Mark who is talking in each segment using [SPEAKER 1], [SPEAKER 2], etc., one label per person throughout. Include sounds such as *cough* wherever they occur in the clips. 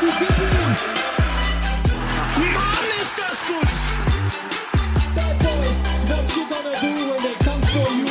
[SPEAKER 1] Mann, ist das gut. Bad Boys, what you gonna do when they come for you?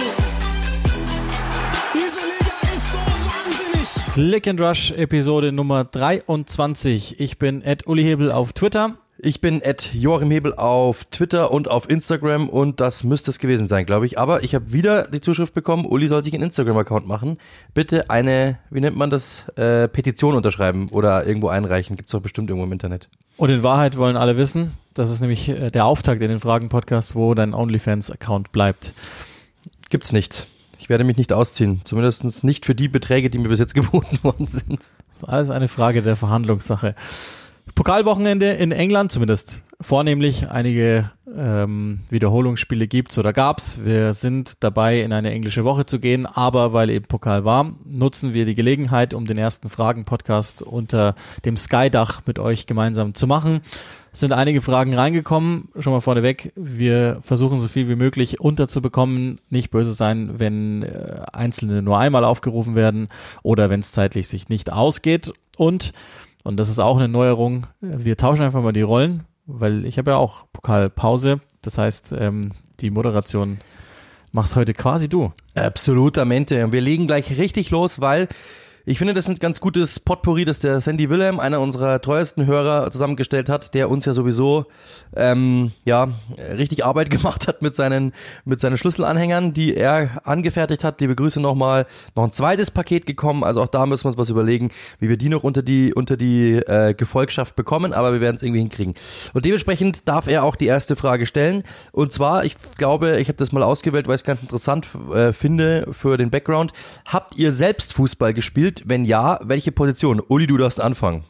[SPEAKER 1] Diese Liga ist so wahnsinnig.
[SPEAKER 2] Click and Rush Episode Nummer 23. Ich bin Ed Uli Hebel auf Twitter.
[SPEAKER 3] Ich bin at Joachim Hebel auf Twitter und auf Instagram und das müsste es gewesen sein, glaube ich. Aber ich habe wieder die Zuschrift bekommen, Uli soll sich einen Instagram-Account machen. Bitte eine, wie nennt man das, äh, Petition unterschreiben oder irgendwo einreichen. Gibt's doch bestimmt irgendwo im Internet.
[SPEAKER 2] Und in Wahrheit wollen alle wissen, das ist nämlich äh, der Auftakt in den Fragen-Podcast, wo dein OnlyFans-Account bleibt.
[SPEAKER 3] Gibt's nicht. Ich werde mich nicht ausziehen. Zumindest nicht für die Beträge, die mir bis jetzt *laughs* geboten worden sind.
[SPEAKER 2] Das ist alles eine Frage der Verhandlungssache. Pokalwochenende in England, zumindest vornehmlich einige ähm, Wiederholungsspiele gibt's oder gab's. Wir sind dabei, in eine englische Woche zu gehen, aber weil eben Pokal war, nutzen wir die Gelegenheit, um den ersten Fragen-Podcast unter dem Sky-Dach mit euch gemeinsam zu machen. Es sind einige Fragen reingekommen, schon mal vorneweg. Wir versuchen so viel wie möglich unterzubekommen. Nicht böse sein, wenn äh, einzelne nur einmal aufgerufen werden oder wenn es zeitlich sich nicht ausgeht. Und und das ist auch eine Neuerung. Wir tauschen einfach mal die Rollen, weil ich habe ja auch Pokalpause. Das heißt, ähm, die Moderation machst heute quasi du.
[SPEAKER 3] Absolutamente. Und wir legen gleich richtig los, weil ich finde, das ist ein ganz gutes Potpourri, das der Sandy Wilhelm, einer unserer treuesten Hörer, zusammengestellt hat, der uns ja sowieso ähm, ja richtig Arbeit *laughs* gemacht hat mit seinen mit seinen Schlüsselanhängern, die er angefertigt hat. Liebe Grüße nochmal. Noch ein zweites Paket gekommen, also auch da müssen wir uns was überlegen, wie wir die noch unter die unter die äh, Gefolgschaft bekommen, aber wir werden es irgendwie hinkriegen. Und dementsprechend darf er auch die erste Frage stellen. Und zwar, ich glaube, ich habe das mal ausgewählt, weil ich es ganz interessant äh, finde für den Background. Habt ihr selbst Fußball gespielt? Wenn ja, welche Position? Uli, du darfst anfangen.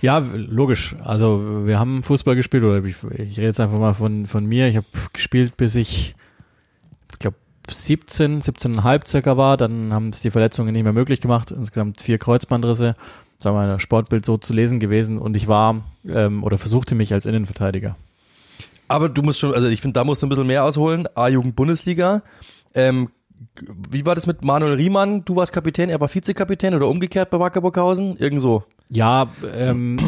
[SPEAKER 2] Ja, logisch. Also wir haben Fußball gespielt oder ich, ich rede jetzt einfach mal von, von mir. Ich habe gespielt, bis ich, ich glaube, 17, 17,5 circa war. Dann haben es die Verletzungen nicht mehr möglich gemacht. Insgesamt vier Kreuzbandrisse. Sagen wir mal, das Sportbild so zu lesen gewesen. Und ich war ähm, oder versuchte mich als Innenverteidiger.
[SPEAKER 3] Aber du musst schon, also ich finde, da musst du ein bisschen mehr ausholen. A-Jugend-Bundesliga. Ähm, wie war das mit Manuel Riemann? Du warst Kapitän, er war Vizekapitän oder umgekehrt bei Wacker Burghausen? Irgend.
[SPEAKER 2] Ja, ähm,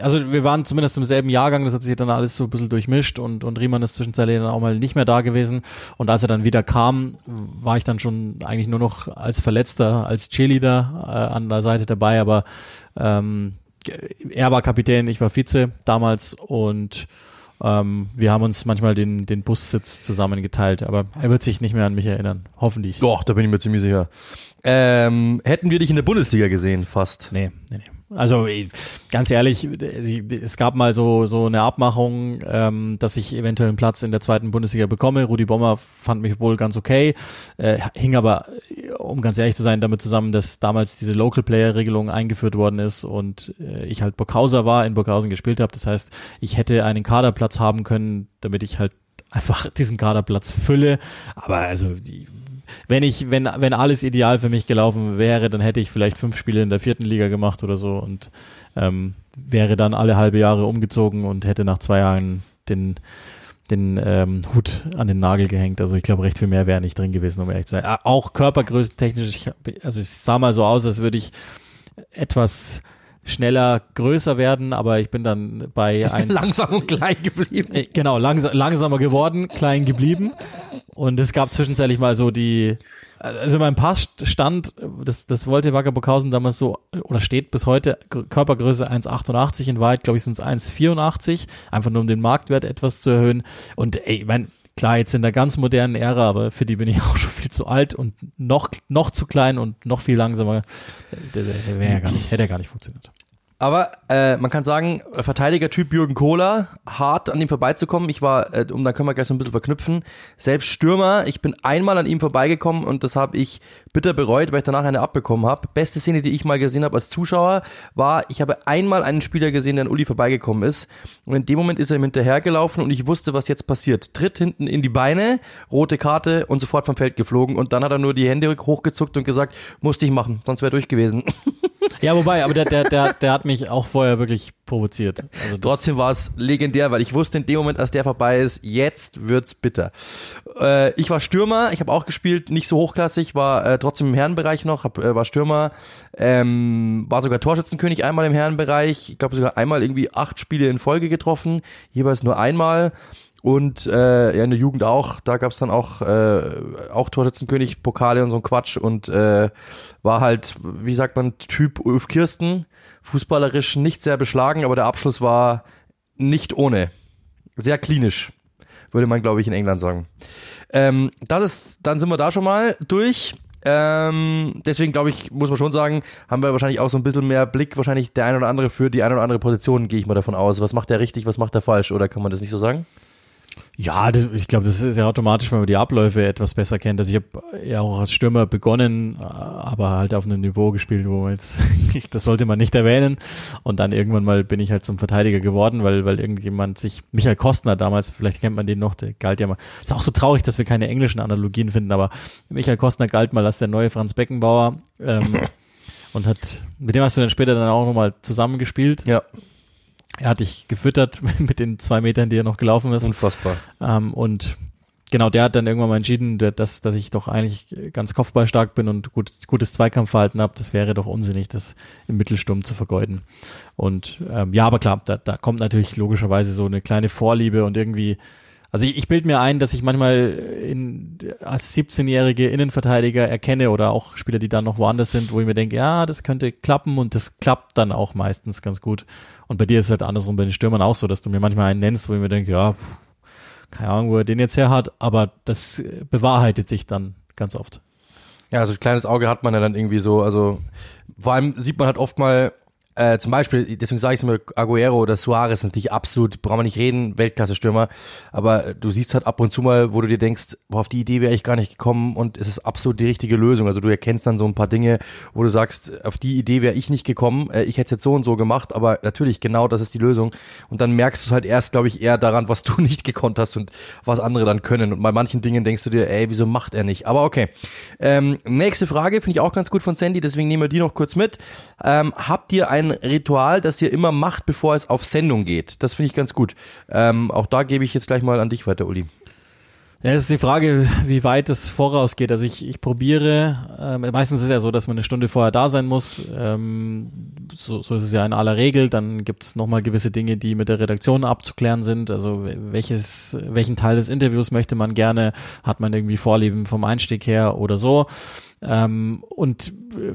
[SPEAKER 2] also wir waren zumindest im selben Jahrgang, das hat sich dann alles so ein bisschen durchmischt und, und Riemann ist zwischenzeitlich dann auch mal nicht mehr da gewesen. Und als er dann wieder kam, war ich dann schon eigentlich nur noch als Verletzter, als Cheerleader äh, an der Seite dabei, aber ähm, er war Kapitän, ich war Vize damals und ähm, wir haben uns manchmal den, den Bussitz zusammen geteilt, aber er wird sich nicht mehr an mich erinnern. Hoffentlich.
[SPEAKER 3] Doch, da bin ich mir ziemlich sicher. Ähm, hätten wir dich in der Bundesliga gesehen, fast.
[SPEAKER 2] Nee, nee, nee. Also ganz ehrlich, es gab mal so so eine Abmachung, ähm, dass ich eventuell einen Platz in der zweiten Bundesliga bekomme. Rudi Bommer fand mich wohl ganz okay, äh, hing aber, um ganz ehrlich zu sein, damit zusammen, dass damals diese Local Player Regelung eingeführt worden ist und äh, ich halt Burghauser war, in Burghausen gespielt habe. Das heißt, ich hätte einen Kaderplatz haben können, damit ich halt einfach diesen Kaderplatz fülle. Aber also wenn ich, wenn, wenn alles ideal für mich gelaufen wäre, dann hätte ich vielleicht fünf Spiele in der vierten Liga gemacht oder so und ähm, wäre dann alle halbe Jahre umgezogen und hätte nach zwei Jahren den den ähm, Hut an den Nagel gehängt. Also ich glaube, recht viel mehr wäre nicht drin gewesen, um ehrlich zu sein. Auch körpergrößentechnisch, also es sah mal so aus, als würde ich etwas schneller größer werden, aber ich bin dann bei *laughs* eins
[SPEAKER 3] langsam und klein geblieben.
[SPEAKER 2] Äh, genau, langsam, langsamer geworden, klein geblieben. Und es gab zwischenzeitlich mal so die, also mein Pass stand, das, das wollte Wacker Burghausen damals so, oder steht bis heute, Körpergröße 1,88, in Wahrheit glaube ich sind es 1,84, einfach nur um den Marktwert etwas zu erhöhen. Und ey, ich mein, klar, jetzt in der ganz modernen Ära, aber für die bin ich *laughs* auch schon viel zu alt und noch, noch zu klein und noch viel langsamer. Der, der wäre ja gar nicht, hätte ja gar nicht funktioniert.
[SPEAKER 3] Aber äh, man kann sagen, Verteidiger-Typ Jürgen Kohler, hart an ihm vorbeizukommen. Ich war, äh, um da können wir gleich so ein bisschen verknüpfen, selbst Stürmer. Ich bin einmal an ihm vorbeigekommen und das habe ich bitter bereut, weil ich danach eine abbekommen habe. Beste Szene, die ich mal gesehen habe als Zuschauer, war, ich habe einmal einen Spieler gesehen, der an Uli vorbeigekommen ist. Und in dem Moment ist er ihm hinterhergelaufen und ich wusste, was jetzt passiert. Tritt hinten in die Beine, rote Karte und sofort vom Feld geflogen. Und dann hat er nur die Hände hochgezuckt und gesagt, musste ich machen, sonst wäre durch gewesen.
[SPEAKER 2] Ja, wobei, aber der, der, der, der hat *laughs* mich auch vorher wirklich provoziert. Also
[SPEAKER 3] Trotzdem war es legendär, weil ich wusste in dem Moment, als der vorbei ist, jetzt wird's bitter. Äh, ich war Stürmer, ich habe auch gespielt, nicht so hochklassig, war äh, trotzdem im Herrenbereich noch, hab, äh, war Stürmer, ähm, war sogar Torschützenkönig einmal im Herrenbereich, ich glaube sogar einmal irgendwie acht Spiele in Folge getroffen, jeweils nur einmal. Und äh, ja, in der Jugend auch, da gab's dann auch, äh, auch Torschützenkönig, Pokale und so ein Quatsch und äh, war halt, wie sagt man, Typ Ulf Kirsten, fußballerisch nicht sehr beschlagen, aber der Abschluss war nicht ohne. Sehr klinisch, würde man, glaube ich, in England sagen. Ähm, das ist, dann sind wir da schon mal durch. Ähm, deswegen glaube ich, muss man schon sagen, haben wir wahrscheinlich auch so ein bisschen mehr Blick, wahrscheinlich der ein oder andere für die ein oder andere Position, gehe ich mal davon aus. Was macht der richtig, was macht der falsch, oder kann man das nicht so sagen?
[SPEAKER 2] Ja, das, ich glaube, das ist ja automatisch, wenn man die Abläufe etwas besser kennt. Also ich habe ja auch als Stürmer begonnen, aber halt auf einem Niveau gespielt, wo man jetzt, *laughs* das sollte man nicht erwähnen. Und dann irgendwann mal bin ich halt zum Verteidiger geworden, weil, weil irgendjemand sich, Michael Kostner damals, vielleicht kennt man den noch, der galt ja mal. Ist auch so traurig, dass wir keine englischen Analogien finden, aber Michael Kostner galt mal als der neue Franz Beckenbauer. Ähm, *laughs* und hat, mit dem hast du dann später dann auch nochmal zusammengespielt.
[SPEAKER 3] Ja,
[SPEAKER 2] Er hat dich gefüttert *laughs* mit den zwei Metern, die er noch gelaufen ist.
[SPEAKER 3] unfassbar.
[SPEAKER 2] Ähm, und genau, der hat dann irgendwann mal entschieden, dass, dass ich doch eigentlich ganz kopfballstark bin und gut, gutes Zweikampfverhalten habe. Das wäre doch unsinnig, das im Mittelsturm zu vergeuden. Und ähm, ja, aber klar, da, da kommt natürlich logischerweise so eine kleine Vorliebe und irgendwie, also ich, ich bilde mir ein, dass ich manchmal in, als 17-jährige Innenverteidiger erkenne oder auch Spieler, die dann noch woanders sind, wo ich mir denke, ja, das könnte klappen und das klappt dann auch meistens ganz gut. Und bei dir ist es halt andersrum bei den Stürmern auch so, dass du mir manchmal einen nennst, wo ich mir denke, ja, keine Ahnung, wo er den jetzt her hat, aber das äh, bewahrheitet sich dann ganz oft.
[SPEAKER 3] Ja, also ein kleines Auge hat man ja dann irgendwie so, also vor allem sieht man halt oft mal, äh, zum Beispiel, deswegen sage ich es immer, Aguero oder Suarez natürlich absolut, brauchen wir nicht reden, Weltklasse-Stürmer, aber du siehst halt ab und zu mal, wo du dir denkst, boah, auf die Idee wäre ich gar nicht gekommen und es ist absolut die richtige Lösung. Also du erkennst dann so ein paar Dinge, wo du sagst, auf die Idee wäre ich nicht gekommen, äh, ich hätte es jetzt so und so gemacht, aber natürlich, genau das ist die Lösung. Und dann merkst du es halt erst, glaube ich, eher daran, was du *laughs* nicht gekonnt hast und was andere dann können. Und bei manchen Dingen denkst du dir, ey, wieso macht er nicht? Aber okay. Ähm, nächste Frage finde ich auch ganz gut von Sandy, deswegen nehmen wir die noch kurz mit. Ähm, habt ihr ein Ritual, das ihr immer macht, bevor es auf Sendung geht? Das finde ich ganz gut. Ähm, auch da gebe ich jetzt gleich mal an dich weiter, Uli.
[SPEAKER 2] Ja, es ist die Frage, wie weit es vorausgeht. Also ich, ich probiere, ähm, meistens ist es ja so, dass man eine Stunde vorher da sein muss. Ähm, so, so ist es ja in aller Regel. Dann gibt es nochmal gewisse Dinge, die mit der Redaktion abzuklären sind. Also welches, welchen Teil des Interviews möchte man gerne? Hat man irgendwie Vorlieben vom Einstieg her oder so? Ähm, und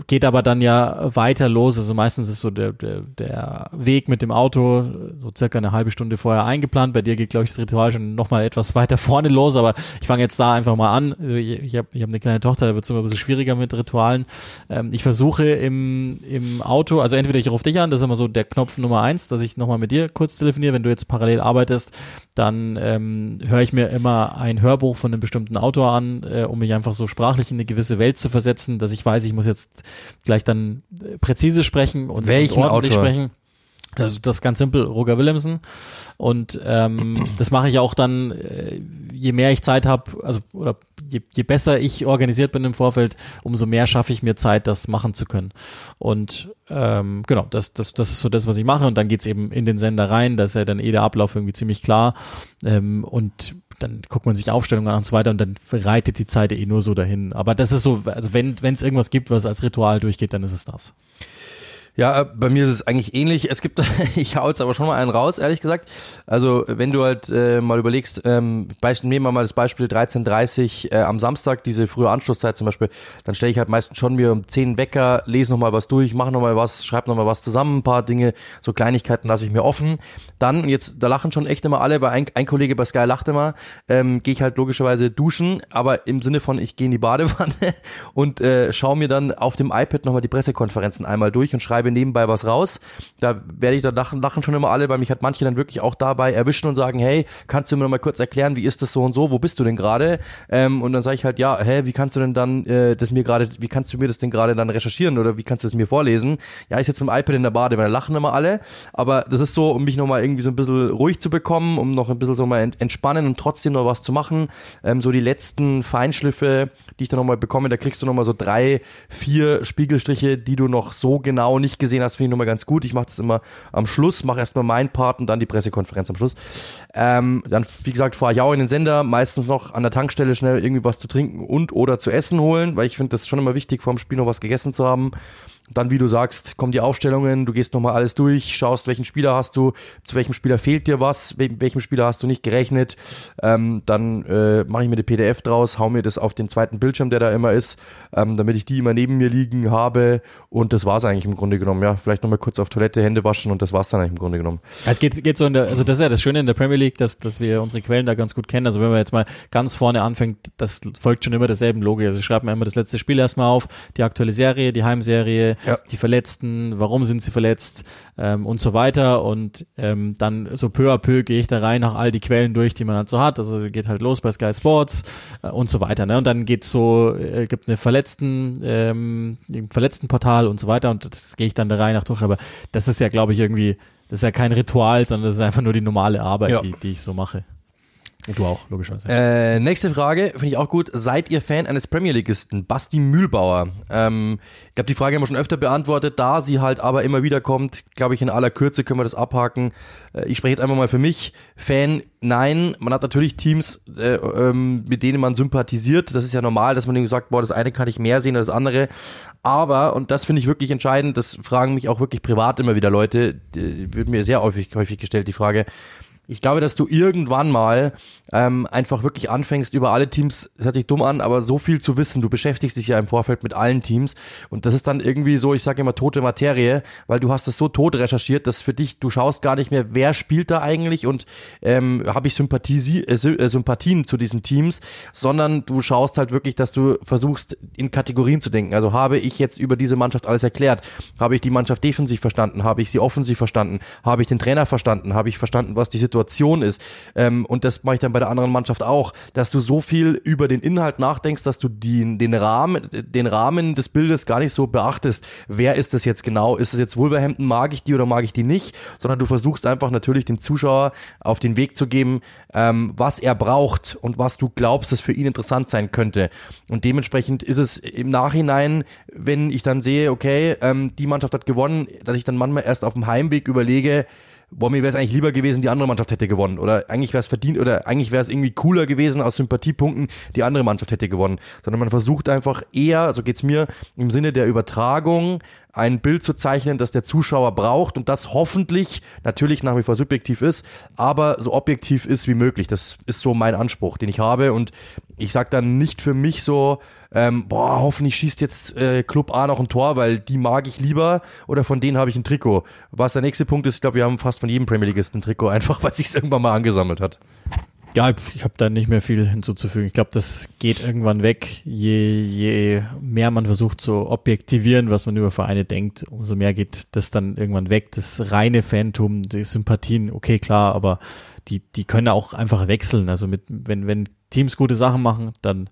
[SPEAKER 2] geht aber dann ja weiter los. Also meistens ist so der, der, der Weg mit dem Auto so circa eine halbe Stunde vorher eingeplant. Bei dir geht, glaube ich, das Ritual schon nochmal etwas weiter vorne los, aber ich fange jetzt da einfach mal an. Also Ich, ich habe ich hab eine kleine Tochter, da wird es immer ein bisschen schwieriger mit Ritualen. Ähm, ich versuche im, im Auto, also entweder ich rufe dich an, das ist immer so der Knopf Nummer eins, dass ich nochmal mit dir kurz telefoniere. Wenn du jetzt parallel arbeitest, dann ähm, höre ich mir immer ein Hörbuch von einem bestimmten Autor an, äh, um mich einfach so sprachlich in eine gewisse Welt zu versetzen, dass ich weiß, ich muss jetzt gleich dann äh, präzise sprechen und,
[SPEAKER 3] Welchen
[SPEAKER 2] und ordentlich
[SPEAKER 3] Autor?
[SPEAKER 2] sprechen. Also das ist ganz simpel, Roger Willemsen. Und ähm, *clears throat* das mache ich auch dann, äh, je mehr ich Zeit habe, also oder je, je besser ich organisiert bin im Vorfeld, umso mehr schaffe ich mir Zeit, das machen zu können. Und ähm, genau, das, das, das ist so das, was ich mache. Und dann geht's eben in den Sender rein, da ist ja dann eh der Ablauf irgendwie ziemlich klar. Ähm, und dann guckt man sich Aufstellungen an und so weiter und dann reitet die Zeit eh nur so dahin. Aber das ist so, also wenn es irgendwas gibt, was als Ritual durchgeht, dann ist es das.
[SPEAKER 3] Ja, äh, bei mir ist es eigentlich ähnlich. Es gibt, *laughs* ich hau jetzt aber schon mal einen raus, ehrlich gesagt. Also wenn du halt äh, mal überlegst, ähm, Beispiel, nehmen wir mal das Beispiel 13.30 äh, am Samstag, diese frühe Anschlusszeit zum Beispiel, dann stelle ich halt meistens schon mir um 10 Wecker, lese nochmal was durch, mache nochmal was, schreibe nochmal was zusammen, ein paar Dinge, so Kleinigkeiten lasse ich mir offen. Dann, und jetzt, da lachen schon echt immer alle, bei ein, ein Kollege bei Sky lacht immer, ähm, gehe ich halt logischerweise duschen, aber im Sinne von, ich gehe in die Badewanne *laughs* und äh, schaue mir dann auf dem iPad nochmal die Pressekonferenzen einmal durch und schreibe schreibe nebenbei was raus. Da werde ich dann lachen, lachen schon immer alle, weil mich hat manche dann wirklich auch dabei erwischen und sagen, hey, kannst du mir noch mal kurz erklären, wie ist das so und so, wo bist du denn gerade? Ähm, und dann sage ich halt, ja, hä, wie kannst du denn dann äh, das mir gerade, wie kannst du mir das denn gerade dann recherchieren oder wie kannst du es mir vorlesen? Ja, ich sitze mit dem iPad in der Bade, weil da lachen immer alle. Aber das ist so, um mich noch mal irgendwie so ein bisschen ruhig zu bekommen, um noch ein bisschen so mal ent entspannen und trotzdem noch was zu machen. Ähm, so die letzten Feinschliffe, die ich dann noch mal bekomme, da kriegst du noch mal so drei, vier Spiegelstriche, die du noch so genau nicht gesehen hast, finde ich mal ganz gut. Ich mache das immer am Schluss, mache erstmal meinen Part und dann die Pressekonferenz am Schluss. Ähm, dann, wie gesagt, fahre ich auch in den Sender, meistens noch an der Tankstelle schnell irgendwie was zu trinken und oder zu essen holen, weil ich finde das schon immer wichtig, vor dem Spiel noch was gegessen zu haben. Dann, wie du sagst, kommen die Aufstellungen, du gehst nochmal alles durch, schaust, welchen Spieler hast du, zu welchem Spieler fehlt dir was, we welchem Spieler hast du nicht gerechnet. Ähm, dann äh, mache ich mir die PDF draus, hau mir das auf den zweiten Bildschirm, der da immer ist, ähm, damit ich die immer neben mir liegen habe. Und das war's eigentlich im Grunde genommen. Ja, vielleicht nochmal kurz auf Toilette, Hände waschen und das war's dann eigentlich im Grunde genommen.
[SPEAKER 2] Es geht, geht so in der, also das ist ja das Schöne in der Premier League, dass, dass wir unsere Quellen da ganz gut kennen. Also wenn man jetzt mal ganz vorne anfängt, das folgt schon immer derselben Logik. Also ich schreibe mir immer das letzte Spiel erstmal auf, die aktuelle Serie, die Heimserie,
[SPEAKER 3] Ja.
[SPEAKER 2] die Verletzten, warum sind sie verletzt ähm, und so weiter. Und ähm, dann so peu à peu gehe ich da rein nach all die Quellen durch, die man halt so hat. Also geht halt los bei Sky Sports äh, und so weiter. Ne? Und dann geht's so, äh, gibt eine Verletzten, ähm, Verletztenportal und so weiter. Und das gehe ich dann da rein nach durch. Aber das ist ja, glaube ich, irgendwie das ist ja kein Ritual, sondern das ist einfach nur die normale Arbeit,
[SPEAKER 3] Ja.
[SPEAKER 2] die, die ich so mache. Du auch, logischerweise.
[SPEAKER 3] Äh, nächste Frage, finde ich auch gut. Seid ihr Fan eines Premier Leagueisten? Basti Mühlbauer. Ähm, ich glaube, die Frage haben wir schon öfter beantwortet. Da sie halt aber immer wieder kommt, glaube ich, in aller Kürze können wir das abhaken. Äh, ich spreche jetzt einfach mal für mich. Fan, nein. Man hat natürlich Teams, äh, ähm, mit denen man sympathisiert. Das ist ja normal, dass man irgendwie sagt, boah, das eine kann ich mehr sehen als das andere. Aber, und das finde ich wirklich entscheidend, das fragen mich auch wirklich privat immer wieder Leute, die, wird mir sehr häufig, häufig gestellt, die Frage, ich glaube, dass du irgendwann mal ähm, einfach wirklich anfängst, über alle Teams, das hört sich dumm an, aber so viel zu wissen. Du beschäftigst dich ja im Vorfeld mit allen Teams und das ist dann irgendwie so, ich sage immer tote Materie, weil du hast es so tot recherchiert, dass für dich, du schaust gar nicht mehr, wer spielt da eigentlich und ähm, habe ich Sympathie, äh, äh, Sympathien zu diesen Teams, sondern du schaust halt wirklich, dass du versuchst, in Kategorien zu denken. Also habe ich jetzt über diese Mannschaft alles erklärt? Habe ich die Mannschaft defensiv verstanden? Habe ich sie offensiv verstanden? Habe ich den Trainer verstanden? Habe ich verstanden, was die Situation ist? Ähm, und das mache ich dann bei der anderen Mannschaft auch, dass du so viel über den Inhalt nachdenkst, dass du die, den Rahmen, den Rahmen des Bildes gar nicht so beachtest. Wer ist das jetzt genau? Ist es jetzt Wolverhampton? Mag ich die oder mag ich die nicht? Sondern du versuchst einfach natürlich dem Zuschauer auf den Weg zu geben, ähm, was er braucht und was du glaubst, das für ihn interessant sein könnte. Und dementsprechend ist es im Nachhinein, wenn ich dann sehe, okay, ähm, die Mannschaft hat gewonnen, dass ich dann manchmal erst auf dem Heimweg überlege, boah, mir wäre es eigentlich lieber gewesen, die andere Mannschaft hätte gewonnen. Oder eigentlich wäre es verdient, oder eigentlich wäre es irgendwie cooler gewesen aus Sympathiepunkten, die andere Mannschaft hätte gewonnen. Sondern man versucht einfach eher, so geht's mir, im Sinne der Übertragung ein Bild zu zeichnen, das der Zuschauer braucht und das hoffentlich natürlich nach wie vor subjektiv ist, aber so objektiv ist wie möglich. Das ist so mein Anspruch, den ich habe und ich sag dann nicht für mich so, ähm, boah, hoffentlich schießt jetzt äh, Club A noch ein Tor, weil die mag ich lieber oder von denen habe ich ein Trikot. Was der nächste Punkt ist, ich glaube, wir haben fast von jedem Premier Leagueist ein Trikot, *laughs* einfach weil sich irgendwann mal angesammelt hat.
[SPEAKER 2] Ja, ich habe da nicht mehr viel hinzuzufügen. Ich glaube, das geht irgendwann weg. Je, je mehr man versucht zu objektivieren, was man über Vereine denkt, umso mehr geht das dann irgendwann weg. Das reine Phantom, die Sympathien, okay, klar, aber die, die können auch einfach wechseln. Also mit, wenn, wenn Teams gute Sachen machen, dann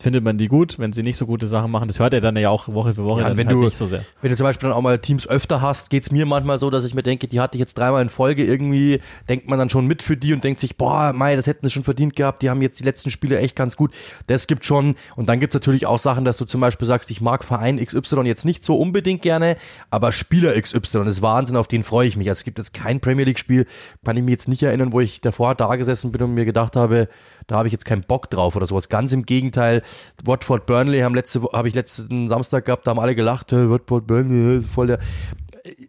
[SPEAKER 2] findet man die gut. Wenn sie nicht so gute Sachen machen, das hört er dann ja auch Woche für Woche
[SPEAKER 3] Ja,
[SPEAKER 2] dann
[SPEAKER 3] wenn
[SPEAKER 2] halt
[SPEAKER 3] du-
[SPEAKER 2] nicht so sehr.
[SPEAKER 3] Wenn du zum Beispiel dann auch mal Teams öfter hast, geht's mir manchmal so, dass ich mir denke, die hatte ich jetzt dreimal in Folge irgendwie, denkt man dann schon mit für die und denkt sich, boah, mei, das hätten sie schon verdient gehabt, die haben jetzt die letzten Spiele echt ganz gut. Das gibt schon. Und dann gibt's natürlich auch Sachen, dass du zum Beispiel sagst, ich mag Verein XY jetzt nicht so unbedingt gerne, aber Spieler XY ist Wahnsinn, auf den freue ich mich. Also es gibt jetzt kein Premier League Spiel, kann ich mir jetzt nicht erinnern, wo ich davor da gesessen bin und mir gedacht habe, da habe ich jetzt keinen Bock drauf oder sowas. Ganz im Gegenteil. Watford Burnley haben letzte habe ich letzten Samstag gehabt, da haben alle gelacht, "Hey, Watford Burnley ist voll der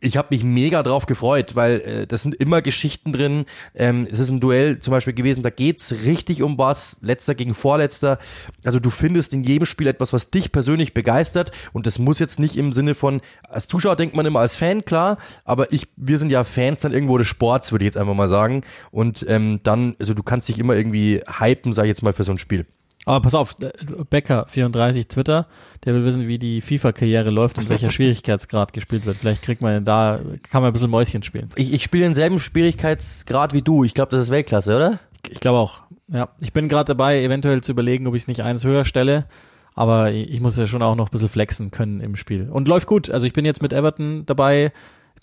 [SPEAKER 3] ich habe mich mega drauf gefreut, weil äh, das sind immer Geschichten drin. Ähm, es ist ein Duell zum Beispiel gewesen, da geht's richtig um was, letzter gegen vorletzter. Also du findest in jedem Spiel etwas, was dich persönlich begeistert und das muss jetzt nicht im Sinne von, als Zuschauer denkt man immer als Fan, klar, aber ich, wir sind ja Fans dann irgendwo des Sports, würde ich jetzt einfach mal sagen. Und ähm, dann, also du kannst dich immer irgendwie hypen, sag ich jetzt mal, für so ein Spiel.
[SPEAKER 2] Aber pass auf, äh, Becker 34 Twitter, der will wissen, wie die FIFA-Karriere läuft und welcher *laughs* Schwierigkeitsgrad gespielt wird. Vielleicht kriegt man da, kann man ein bisschen Mäuschen spielen.
[SPEAKER 3] Ich, ich spiele denselben Schwierigkeitsgrad wie du. Ich glaube, das ist Weltklasse, oder?
[SPEAKER 2] Ich glaube auch. Ja, ich bin gerade dabei, eventuell zu überlegen, ob ich es nicht eins höher stelle. Aber ich muss ja schon auch noch ein bisschen flexen können im Spiel. Und läuft gut. Also ich bin jetzt mit Everton dabei.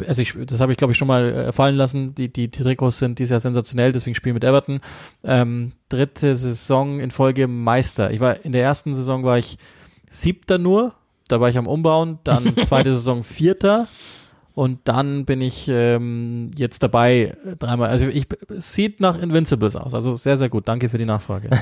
[SPEAKER 2] Also ich, das habe ich glaube ich schon mal äh, fallen lassen. Die, die, die Trikots sind dieses Jahr sensationell, deswegen spiele ich mit Everton. Ähm, dritte Saison in Folge Meister. Ich war in der ersten Saison war ich siebter nur. Da war ich am Umbauen. Dann *laughs* zweite Saison vierter. Und dann bin ich ähm, jetzt dabei äh, dreimal. Also ich sieht nach Invincibles aus. Also sehr, sehr gut. Danke für die Nachfrage. *laughs*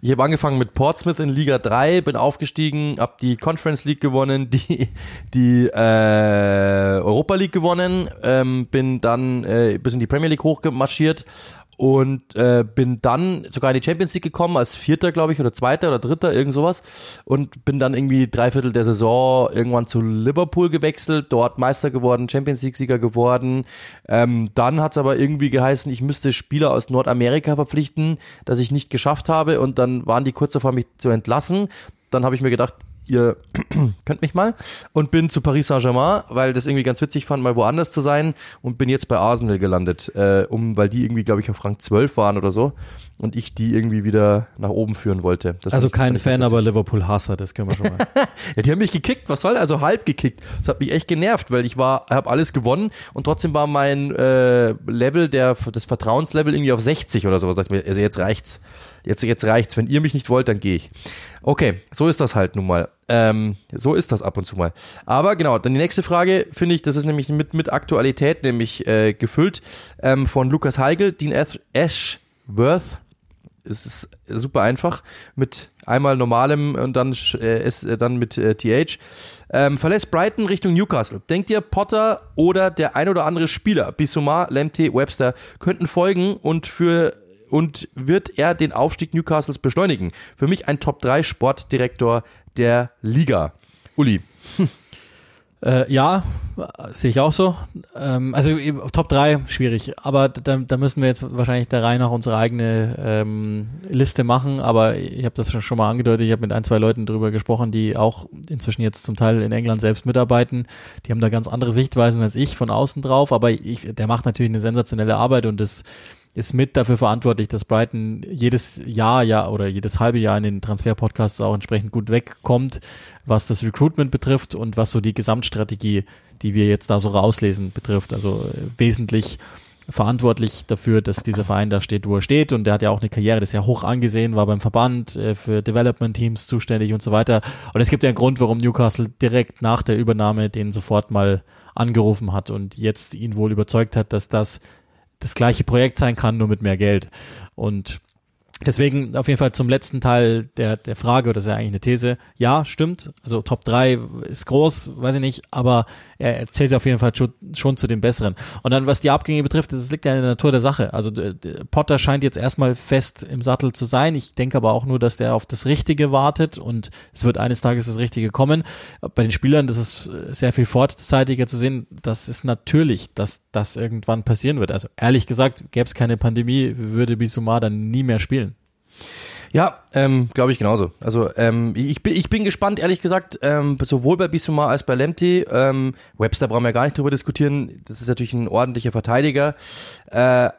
[SPEAKER 3] Ich habe angefangen mit Portsmouth in Liga 3, bin aufgestiegen, hab die Conference League gewonnen, *laughs* die, die äh, Europa League gewonnen, ähm, bin dann äh, bis in die Premier League hochgemarschiert und äh, bin dann sogar in die Champions League gekommen als Vierter, glaube ich, oder Zweiter oder Dritter, irgend sowas und bin dann irgendwie drei Viertel der Saison irgendwann zu Liverpool gewechselt, dort Meister geworden, Champions League Sieger geworden. Ähm, dann hat es aber irgendwie geheißen, ich müsste Spieler aus Nordamerika verpflichten, das ich nicht geschafft habe und dann waren die kurz davor, mich zu entlassen. Dann habe ich mir gedacht, ihr *clears throat* könnt mich mal und bin zu Paris Saint-Germain, weil das irgendwie ganz witzig fand, mal woanders zu sein und bin jetzt bei Arsenal gelandet, äh, um, weil die irgendwie, glaube ich, auf Rang 12 waren oder so und ich die irgendwie wieder nach oben führen wollte. Das
[SPEAKER 2] also kein Fan, aber Liverpool-Hasser, das können wir schon mal. *laughs*
[SPEAKER 3] ja, die haben mich gekickt, was soll, also halb gekickt. Das hat mich echt genervt, weil ich war, habe alles gewonnen und trotzdem war mein äh, Level, der das Vertrauenslevel irgendwie auf 60 oder sowas. Also jetzt reicht's. Jetzt, jetzt reicht's. Wenn ihr mich nicht wollt, dann gehe ich. Okay, so ist das halt nun mal. Ähm, so ist das ab und zu mal. Aber genau, dann die nächste Frage finde ich, das ist nämlich mit, mit Aktualität nämlich äh, gefüllt ähm, von Lukas Heigl, Dean Ash- Ashworth es ist super einfach mit einmal normalem und dann äh, es, äh, dann mit äh, TH. Ähm, verlässt Brighton Richtung Newcastle. Denkt ihr, Potter oder der ein oder andere Spieler, Bissouma, Lemte, Webster, könnten folgen und für und wird er den Aufstieg Newcastles beschleunigen? Für mich ein Top 3 Sportdirektor der Liga. Uli.
[SPEAKER 2] Äh, ja, äh, sehe ich auch so. Ähm, also auf Top 3 schwierig, aber da, da müssen wir jetzt wahrscheinlich der Reihe nach unsere eigene ähm, Liste machen, aber ich habe das schon, mal angedeutet, ich habe mit ein, zwei Leuten drüber gesprochen, die auch inzwischen jetzt zum Teil in England selbst mitarbeiten. Die haben da ganz andere Sichtweisen als ich von außen drauf, aber ich, der macht natürlich eine sensationelle Arbeit und das ist mit dafür verantwortlich, dass Brighton jedes Jahr ja oder jedes halbe Jahr in den Transferpodcasts auch entsprechend gut wegkommt, was das Recruitment betrifft und was so die Gesamtstrategie, die wir jetzt da so rauslesen, betrifft. Also äh, wesentlich verantwortlich dafür, dass dieser Verein da steht, wo er steht. Und der hat ja auch eine Karriere, das ist ja hoch angesehen, war beim Verband äh, für Development Teams zuständig und so weiter. Und es gibt ja einen Grund, warum Newcastle direkt nach der Übernahme den sofort mal angerufen hat und jetzt ihn wohl überzeugt hat, dass das das gleiche Projekt sein kann, nur mit mehr Geld. Und deswegen auf jeden Fall zum letzten Teil der, der Frage, oder das ist ja eigentlich eine These. Ja, stimmt. Also Top 3 ist groß, weiß ich nicht, aber er zählt auf jeden Fall schon, schon zu den Besseren. Und dann, was die Abgänge betrifft, das liegt ja in der Natur der Sache. Also d- Potter scheint jetzt erstmal fest im Sattel zu sein. Ich denke aber auch nur, dass der auf das Richtige wartet und es wird eines Tages das Richtige kommen. Bei den Spielern, das ist sehr viel vorzeitiger zu sehen. Das ist natürlich, dass das irgendwann passieren wird. Also ehrlich gesagt, gäbe es keine Pandemie, würde Bissouma dann nie mehr spielen.
[SPEAKER 3] Ja, ähm, glaube ich genauso. Also ähm, ich, bin, ich bin gespannt, ehrlich gesagt, ähm, sowohl bei Bissouma als bei Lemty. Ähm, Webster brauchen wir gar nicht drüber diskutieren. Das ist natürlich ein ordentlicher Verteidiger. Äh,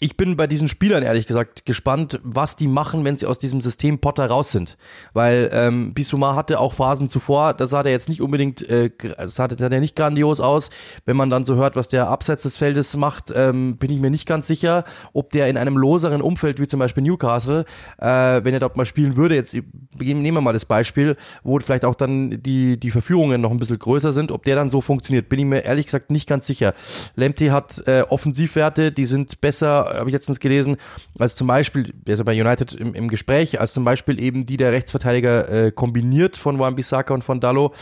[SPEAKER 3] ich bin bei diesen Spielern ehrlich gesagt gespannt, was die machen, wenn sie aus diesem System Potter raus sind. Weil ähm, Bissouma hatte auch Phasen zuvor, da sah der jetzt nicht unbedingt, äh, das sah der nicht grandios aus. Wenn man dann so hört, was der abseits des Feldes macht, ähm, bin ich mir nicht ganz sicher, ob der in einem loseren Umfeld wie zum Beispiel Newcastle, äh, wenn er dort mal spielen würde, jetzt nehmen wir mal das Beispiel, wo vielleicht auch dann die, die Verführungen noch ein bisschen größer sind, ob der dann so funktioniert, bin ich mir ehrlich gesagt nicht ganz sicher. Lemte hat äh, Offensivwerte, die sind besser, habe ich letztens gelesen, als zum Beispiel, der ist ja bei United im, im Gespräch, als zum Beispiel eben die der Rechtsverteidiger äh, kombiniert von Wan-Bissaka und von Dallo.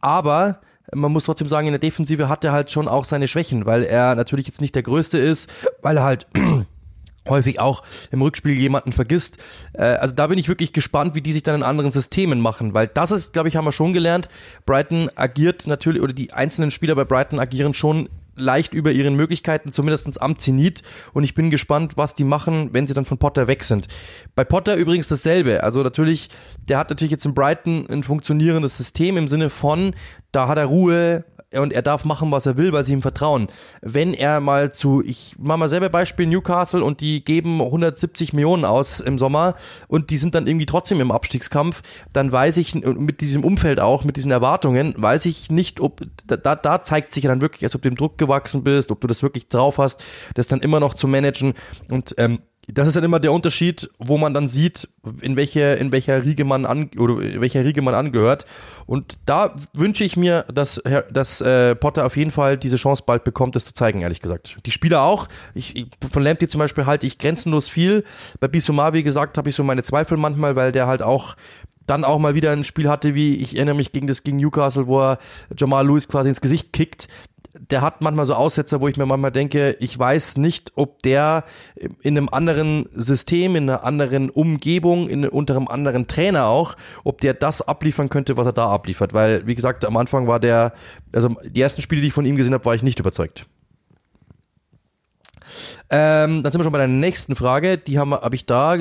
[SPEAKER 3] Aber man muss trotzdem sagen, in der Defensive hat er halt schon auch seine Schwächen, weil er natürlich jetzt nicht der Größte ist, weil er halt *clears throat* häufig auch im Rückspiel jemanden vergisst. Äh, also da bin ich wirklich gespannt, wie die sich dann in anderen Systemen machen, weil das ist, glaube ich, haben wir schon gelernt. Brighton agiert natürlich, oder die einzelnen Spieler bei Brighton agieren schon leicht über ihren Möglichkeiten, zumindestens am Zenit. Und ich bin gespannt, was die machen, wenn sie dann von Potter weg sind. Bei Potter übrigens dasselbe. Also natürlich, der hat natürlich jetzt in Brighton ein funktionierendes System im Sinne von, da hat er Ruhe, und er darf machen, was er will, weil sie ihm vertrauen. Wenn er mal zu, ich mach mal selber Beispiel Newcastle und die geben 170 Millionen aus im Sommer und die sind dann irgendwie trotzdem im Abstiegskampf, dann weiß ich, mit diesem Umfeld auch, mit diesen Erwartungen, weiß ich nicht, ob, da, da zeigt sich dann wirklich, als ob du dem Druck gewachsen bist, ob du das wirklich drauf hast, das dann immer noch zu managen und, ähm, das ist dann immer der Unterschied, wo man dann sieht, in welche, in welcher Riege man an, oder in welcher Riege man angehört. Und da wünsche ich mir, dass, dass äh, Potter auf jeden Fall diese Chance bald bekommt, das zu zeigen, ehrlich gesagt. Die Spieler auch. Ich, ich, von Lamptey zum Beispiel halte ich grenzenlos viel. Bei Bissouma, wie gesagt, habe ich so meine Zweifel manchmal, weil der halt auch dann auch mal wieder ein Spiel hatte, wie ich erinnere mich gegen das gegen Newcastle, wo er Jamal Lewis quasi ins Gesicht kickt der hat manchmal so Aussetzer, wo ich mir manchmal denke, ich weiß nicht, ob der in einem anderen System, in einer anderen Umgebung, in, unter einem anderen Trainer auch, ob der das abliefern könnte, was er da abliefert. Weil, wie gesagt, am Anfang war der, also die ersten Spiele, die ich von ihm gesehen habe, war ich nicht überzeugt. Ähm, dann sind wir schon bei der nächsten Frage. Die habe hab ich da,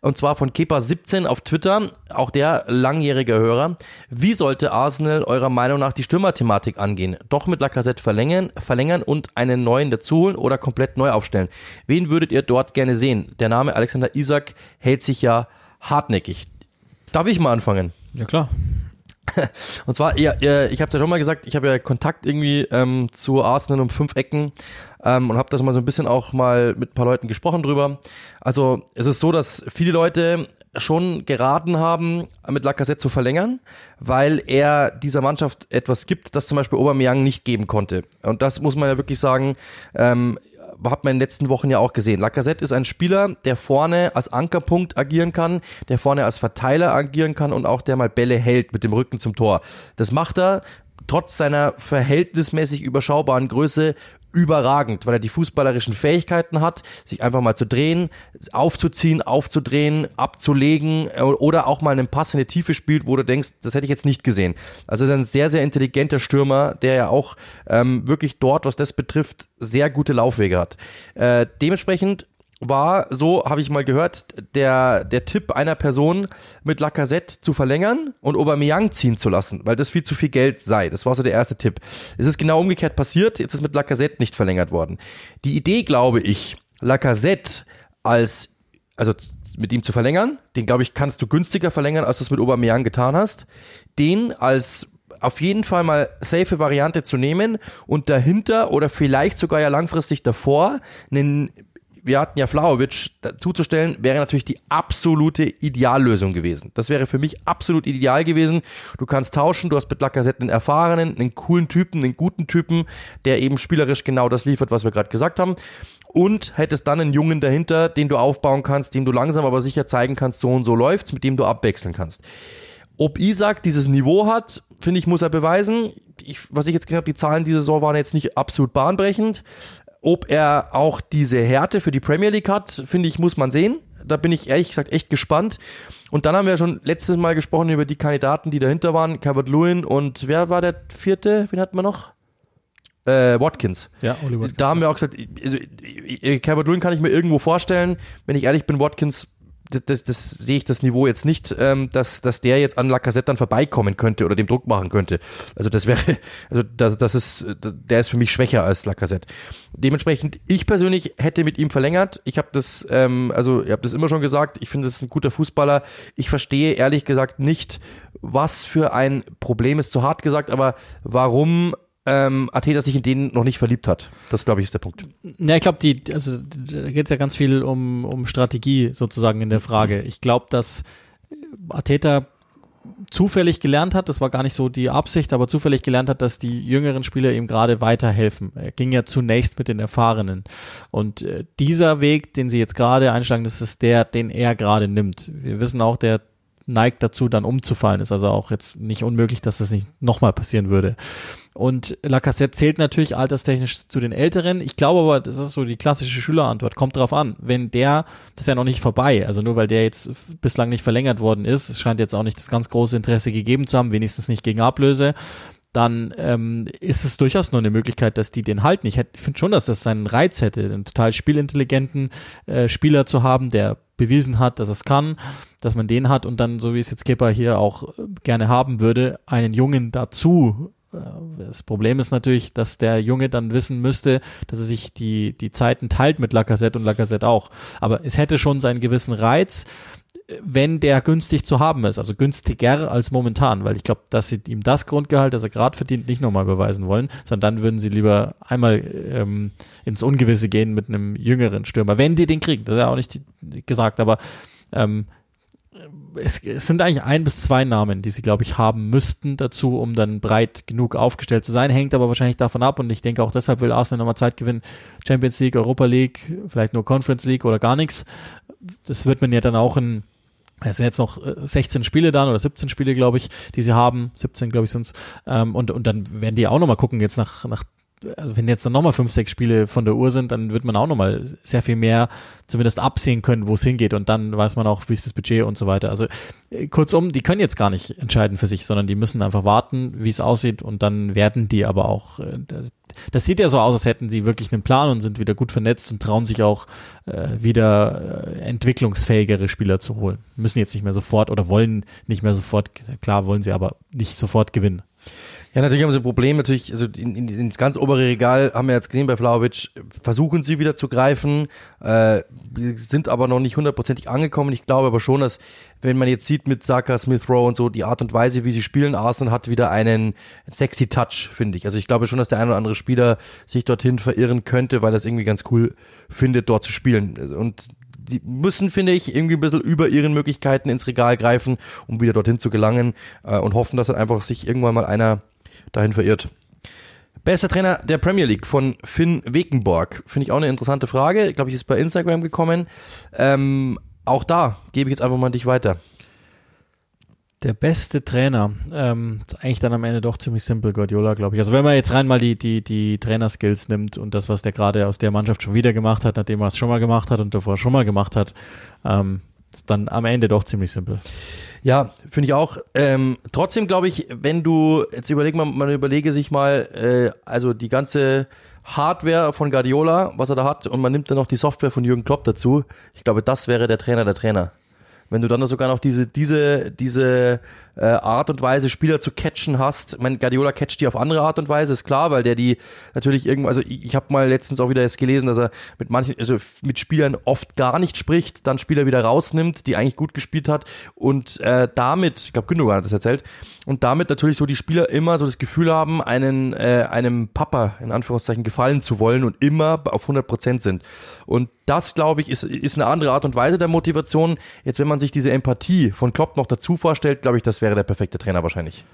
[SPEAKER 3] und zwar von Kepa17 auf Twitter, auch der langjährige Hörer. Wie sollte Arsenal eurer Meinung nach die Stürmerthematik angehen? Doch mit Lacazette verlängern, verlängern und einen neuen dazuholen oder komplett neu aufstellen? Wen würdet ihr dort gerne sehen? Der Name Alexander Isak hält sich ja hartnäckig. Darf ich mal anfangen?
[SPEAKER 2] Ja, klar. *laughs*
[SPEAKER 3] Und zwar, ja, ich habe ja schon mal gesagt, ich habe ja Kontakt irgendwie ähm, zu Arsenal um fünf Ecken ähm, und habe das mal so ein bisschen auch mal mit ein paar Leuten gesprochen drüber. Also es ist so, dass viele Leute schon geraten haben, mit Lacazette zu verlängern, weil er dieser Mannschaft etwas gibt, das zum Beispiel Aubameyang nicht geben konnte. Und das muss man ja wirklich sagen, ähm, hat man in den letzten Wochen ja auch gesehen. Lacazette ist ein Spieler, der vorne als Ankerpunkt agieren kann, der vorne als Verteiler agieren kann und auch der mal Bälle hält mit dem Rücken zum Tor. Das macht er trotz seiner verhältnismäßig überschaubaren Größe überragend, weil er die fußballerischen Fähigkeiten hat, sich einfach mal zu drehen, aufzuziehen, aufzudrehen, abzulegen äh, oder auch mal einen Pass in die Tiefe spielt, wo du denkst, das hätte ich jetzt nicht gesehen. Also ist ein sehr, sehr intelligenter Stürmer, der ja auch ähm, wirklich dort, was das betrifft, sehr gute Laufwege hat. Äh, dementsprechend war, so habe ich mal gehört, der, der Tipp einer Person mit Lacazette zu verlängern und Aubameyang ziehen zu lassen, weil das viel zu viel Geld sei. Das war so der erste Tipp. Es ist genau umgekehrt passiert, jetzt ist mit Lacazette nicht verlängert worden. Die Idee, glaube ich, Lacazette als, also mit ihm zu verlängern, den glaube ich kannst du günstiger verlängern, als du es mit Aubameyang getan hast. Den als auf jeden Fall mal safe Variante zu nehmen und dahinter oder vielleicht sogar ja langfristig davor einen wir hatten ja Flauwitsch zuzustellen, wäre natürlich die absolute Ideallösung gewesen. Das wäre für mich absolut ideal gewesen. Du kannst tauschen, du hast mit Lacazette einen erfahrenen, einen coolen Typen, einen guten Typen, der eben spielerisch genau das liefert, was wir gerade gesagt haben. Und hättest dann einen Jungen dahinter, den du aufbauen kannst, dem du langsam aber sicher zeigen kannst, so und so läuft's, mit dem du abwechseln kannst. Ob Isaac dieses Niveau hat, finde ich, muss er beweisen. Ich, was ich jetzt gesehen habe, die Zahlen dieser Saison waren jetzt nicht absolut bahnbrechend. Ob er auch diese Härte für die Premier League hat, finde ich, muss man sehen. Da bin ich ehrlich gesagt echt gespannt. Und dann haben wir schon letztes Mal gesprochen über die Kandidaten, die dahinter waren. Calvert Lewin und wer war der vierte? Wen hatten wir noch? Äh, Watkins.
[SPEAKER 2] Ja, Oli Watkins.
[SPEAKER 3] Da haben wir auch gesagt, also, Calvert Lewin kann ich mir irgendwo vorstellen. Wenn ich ehrlich bin, Watkins das, das, sehe ich das Niveau jetzt nicht, ähm, dass, dass der jetzt an Lacazette dann vorbeikommen könnte oder dem Druck machen könnte. Also das wäre, *laughs* also das, das ist, der ist für mich schwächer als Lacazette. Dementsprechend, ich persönlich hätte mit ihm verlängert. Ich habe das, ähm, also ihr habt das immer schon gesagt, ich finde, das ist ein guter Fußballer. Ich verstehe ehrlich gesagt nicht, was für ein Problem ist zu hart gesagt, aber warum ähm, Athena sich in den noch nicht verliebt hat. Das, glaube ich, ist der Punkt.
[SPEAKER 2] Ja, ich glaube, also da geht es ja ganz viel um, um Strategie sozusagen in der Frage. Ich glaube, dass Ateta zufällig gelernt hat, das war gar nicht so die Absicht, aber zufällig gelernt hat, dass die jüngeren Spieler ihm gerade weiterhelfen. Er ging ja zunächst mit den Erfahrenen. Und äh, dieser Weg, den sie jetzt gerade einschlagen, das ist der, den er gerade nimmt. Wir wissen auch, der neigt dazu, dann umzufallen. Ist also auch jetzt nicht unmöglich, dass das nicht nochmal passieren würde. Und Lacassette zählt natürlich alterstechnisch zu den Älteren. Ich glaube aber, das ist so die klassische Schülerantwort. Kommt drauf an. Wenn der, das ist ja noch nicht vorbei. Also nur weil der jetzt bislang nicht verlängert worden ist, scheint jetzt auch nicht das ganz große Interesse gegeben zu haben, wenigstens nicht gegen Ablöse dann ähm, ist es durchaus nur eine Möglichkeit, dass die den halten. Ich, hätt- ich finde schon, dass das seinen Reiz hätte, einen total spielintelligenten äh, Spieler zu haben, der bewiesen hat, dass es kann, dass man den hat und dann, so wie es jetzt Kepa hier auch äh, gerne haben würde, einen Jungen dazu. Das Problem ist natürlich, dass der Junge dann wissen müsste, dass er sich die, die Zeiten teilt mit Lacazette und Lacazette auch. Aber es hätte schon seinen gewissen Reiz, wenn der günstig zu haben ist, also günstiger als momentan, weil ich glaube, dass sie ihm das Grundgehalt, das er gerade verdient, nicht nochmal beweisen wollen, sondern dann würden sie lieber einmal ähm, ins Ungewisse gehen mit einem jüngeren Stürmer, wenn die den kriegen. Das ist ja auch nicht gesagt, aber ähm, es, es sind eigentlich ein bis zwei Namen, die sie, glaube ich, haben müssten dazu, um dann breit genug aufgestellt zu sein. Hängt aber wahrscheinlich davon ab und ich denke auch deshalb will Arsenal nochmal Zeit gewinnen. Champions League, Europa League, vielleicht nur Conference League oder gar nichts. Das wird man ja dann auch in es sind jetzt noch äh, 16 Spiele dann oder 17 Spiele, glaube ich, die sie haben. 17, glaube ich, sind's. Ähm, und, und dann werden die auch nochmal gucken, jetzt nach, nach also wenn jetzt dann nochmal fünf, sechs Spiele von der Uhr sind, dann wird man auch nochmal sehr viel mehr zumindest absehen können, wo es hingeht und dann weiß man auch, wie ist das Budget und so weiter. Also äh, kurzum, die können jetzt gar nicht entscheiden für sich, sondern die müssen einfach warten, wie es aussieht und dann werden die aber auch, äh, das, sieht ja so aus, als hätten sie wirklich einen Plan und sind wieder gut vernetzt und trauen sich auch äh, wieder äh, entwicklungsfähigere Spieler zu holen. Müssen jetzt nicht mehr sofort oder wollen nicht mehr sofort, klar wollen sie aber nicht sofort gewinnen.
[SPEAKER 3] Ja, natürlich haben sie ein Problem, natürlich, also in, in, ins ganz obere Regal haben wir jetzt gesehen bei Vlaovic, versuchen sie wieder zu greifen, äh, sind aber noch nicht hundertprozentig angekommen. Ich glaube aber schon, dass, wenn man jetzt sieht mit Saka, Smith Rowe und so, die Art und Weise, wie sie spielen, Arsenal hat wieder einen sexy Touch, finde ich. Also ich glaube schon, dass der ein oder andere Spieler sich dorthin verirren könnte, weil es irgendwie ganz cool findet, dort zu spielen. Und die müssen, finde ich, irgendwie ein bisschen über ihren Möglichkeiten ins Regal greifen, um wieder dorthin zu gelangen äh, und hoffen, dass dann einfach sich irgendwann mal einer dahin verirrt. Bester Trainer der Premier League von Finn Wekenborg. Finde ich auch eine interessante Frage. Ich glaube, ich ist bei Instagram gekommen. Ähm, auch da gebe ich jetzt einfach mal an dich weiter.
[SPEAKER 2] Der beste Trainer, ähm, ist eigentlich dann am Ende doch ziemlich simpel, Guardiola, glaube ich. Also wenn man jetzt rein mal die, die, die Trainerskills nimmt und das, was der gerade aus der Mannschaft schon wieder gemacht hat, nachdem er es schon mal gemacht hat und davor schon mal gemacht hat, ähm, ist dann am Ende doch ziemlich simpel.
[SPEAKER 3] Ja, finde ich auch. Ähm, trotzdem glaube ich, wenn du, jetzt überleg mal, man überlege sich mal, äh, also die ganze Hardware von Guardiola, was er da hat, und man nimmt dann noch die Software von Jürgen Klopp dazu. Ich glaube, das wäre der Trainer der Trainer. Wenn du dann sogar noch diese, diese, diese äh, Art und Weise, Spieler zu catchen hast. Mein Guardiola catcht die auf andere Art und Weise, ist klar, weil der die natürlich irgendwo, also ich, ich habe mal letztens auch wieder jetzt gelesen, dass er mit manchen, also mit Spielern oft gar nicht spricht, dann Spieler wieder rausnimmt, die eigentlich gut gespielt hat und äh, damit, ich glaube Gündogan hat das erzählt, und damit natürlich so die Spieler immer so das Gefühl haben, einen äh, einem Papa in Anführungszeichen gefallen zu wollen und immer auf 100 Prozent sind. Und das, glaube ich, ist, ist eine andere Art und Weise der Motivation. Jetzt, wenn man sich diese Empathie von Klopp noch dazu vorstellt, glaube ich, das wäre der perfekte Trainer wahrscheinlich.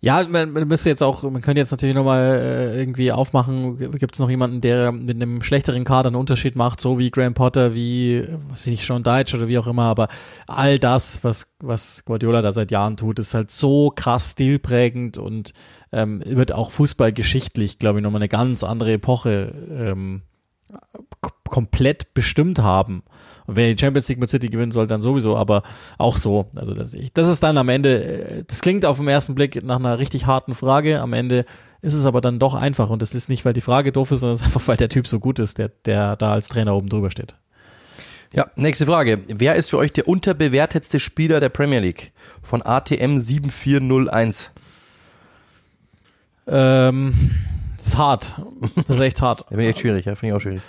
[SPEAKER 2] Ja, man, man müsste jetzt auch, man könnte jetzt natürlich nochmal äh, irgendwie aufmachen, gibt es noch jemanden, der mit einem schlechteren Kader einen Unterschied macht, so wie Graham Potter, wie, was ich nicht, Sean Deitch oder wie auch immer, aber all das, was, was Guardiola da seit Jahren tut, ist halt so krass stilprägend und ähm, wird auch fußballgeschichtlich, glaube ich, nochmal eine ganz andere Epoche ähm, komplett bestimmt haben. Und wenn die Champions League mit City gewinnen soll, dann sowieso, aber auch so. Also das, ich, das ist dann am Ende, äh, das klingt auf den ersten Blick nach einer richtig harten Frage. Am Ende ist es aber dann doch einfach. Und das ist nicht, weil die Frage doof ist, sondern es ist einfach, weil der Typ so gut ist, der, der da als Trainer oben drüber steht.
[SPEAKER 3] Ja, nächste Frage. Wer ist für euch der unterbewertetste Spieler der Premier League? Von ATM 7401.
[SPEAKER 2] Ähm, das ist hart. Das ist echt hart.
[SPEAKER 3] Das finde ich echt schwierig, ja, finde ich auch schwierig.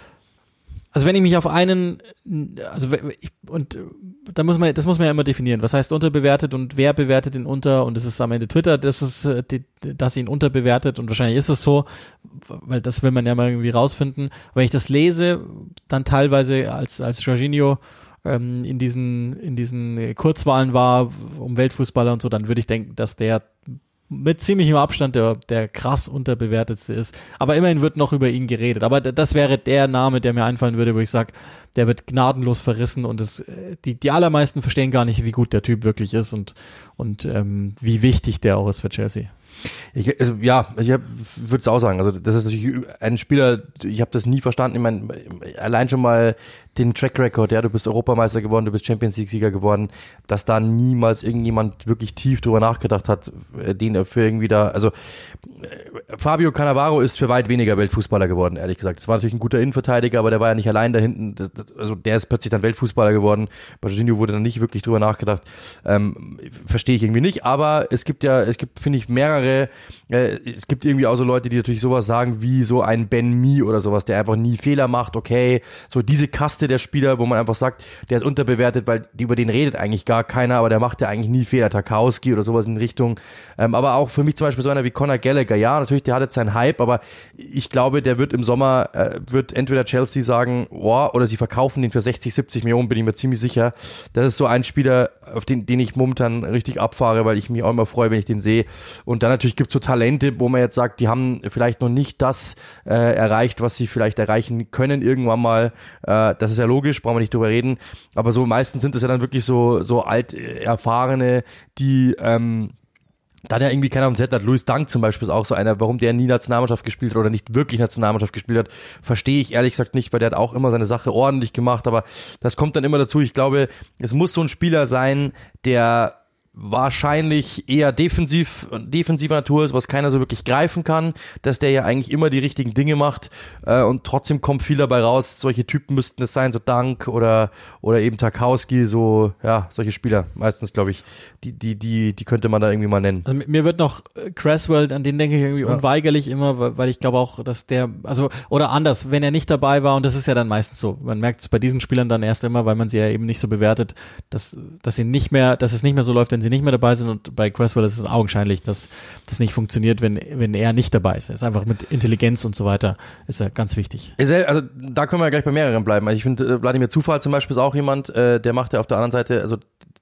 [SPEAKER 2] Also wenn ich mich auf einen, also ich, und äh, da muss man, das muss man ja immer definieren. Was heißt unterbewertet und wer bewertet ihn unter? Und es ist am Ende Twitter, das ist, äh, die, das ihn unterbewertet und wahrscheinlich ist es so, weil das will man ja mal irgendwie rausfinden. Wenn ich das lese, dann teilweise als als Jorginho ähm, in diesen in diesen Kurzwahlen war um Weltfußballer und so, dann würde ich denken, dass der mit ziemlichem Abstand der, der krass unterbewertetste ist. Aber immerhin wird noch über ihn geredet. Aber das wäre der Name, der mir einfallen würde, wo ich sage, der wird gnadenlos verrissen und es, äh, die, die allermeisten verstehen gar nicht, wie gut der Typ wirklich ist und, und ähm, wie wichtig der auch ist für Chelsea.
[SPEAKER 3] Ich, also, ja, ich würde es auch sagen. Also das ist natürlich ein Spieler, ich habe das nie verstanden. Ich meine, allein schon mal den Track Record, ja, du bist Europameister geworden, du bist Champions League Sieger geworden, dass da niemals irgendjemand wirklich tief drüber nachgedacht hat, äh, den für irgendwie da, also äh, Fabio Cannavaro ist für weit weniger Weltfußballer geworden, ehrlich gesagt. Das war natürlich ein guter Innenverteidiger, aber der war ja nicht allein da hinten. Also der ist plötzlich dann Weltfußballer geworden. Jorginho wurde dann nicht wirklich drüber nachgedacht. Ähm, Verstehe ich irgendwie nicht, aber es gibt ja, es gibt, finde ich, mehrere, andere äh, es gibt irgendwie auch so Leute, die natürlich sowas sagen wie so ein Ben Mi oder sowas, der einfach nie Fehler macht, okay, so diese Kaste der Spieler, wo man einfach sagt, der ist unterbewertet, weil über den redet eigentlich gar keiner, aber der macht ja eigentlich nie Fehler. Tarkowski oder sowas in Richtung. Ähm, aber auch für mich zum Beispiel so einer wie Conor Gallagher, ja, natürlich, der hat jetzt seinen Hype, aber ich glaube, der wird im Sommer, äh, wird entweder Chelsea sagen, wow, oder sie verkaufen den für 60, 70 Millionen, bin ich mir ziemlich sicher. Das ist so ein Spieler, auf den, den ich momentan richtig abfahre, weil ich mich auch immer freue, wenn ich den sehe. Und dann natürlich gibt es so Talente, wo man jetzt sagt, die haben vielleicht noch nicht das äh, erreicht, was sie vielleicht erreichen können irgendwann mal. Äh, das ist ja logisch, brauchen wir nicht drüber reden. Aber so meistens sind es ja dann wirklich so, so alt erfahrene, die ähm, da der irgendwie keiner am Zettel hat. Louis Dank zum Beispiel ist auch so einer, warum der nie Nationalmannschaft gespielt hat oder nicht wirklich Nationalmannschaft gespielt hat, verstehe ich ehrlich gesagt nicht, weil der hat auch immer seine Sache ordentlich gemacht, aber das kommt dann immer dazu. Ich glaube, es muss so ein Spieler sein, der wahrscheinlich eher defensiv, defensiver Natur ist, was keiner so wirklich greifen kann, dass der ja eigentlich immer die richtigen Dinge macht äh, und trotzdem kommt viel dabei raus. Solche Typen müssten es sein, so Dank oder oder eben Tarkowski, so ja solche Spieler meistens, glaube ich, die die die die könnte man da irgendwie mal nennen.
[SPEAKER 2] Also mir wird noch äh, Cresswell, an den denke ich irgendwie ja. unweigerlich immer, weil ich glaube auch, dass der also oder anders, wenn er nicht dabei war und das ist ja dann meistens so. Man merkt es bei diesen Spielern dann erst immer, weil man sie ja eben nicht so bewertet, dass dass sie nicht mehr, dass es nicht mehr so läuft, wenn sie nicht mehr dabei sind und bei Cresswell ist es augenscheinlich, dass das nicht funktioniert, wenn, wenn er nicht dabei ist. Er ist einfach mit Intelligenz und so weiter, ist er ganz wichtig.
[SPEAKER 3] Also da können wir ja gleich bei mehreren bleiben. Also ich finde, äh, Wladimir Zufall zum Beispiel ist auch jemand, äh, der macht ja auf der anderen Seite, also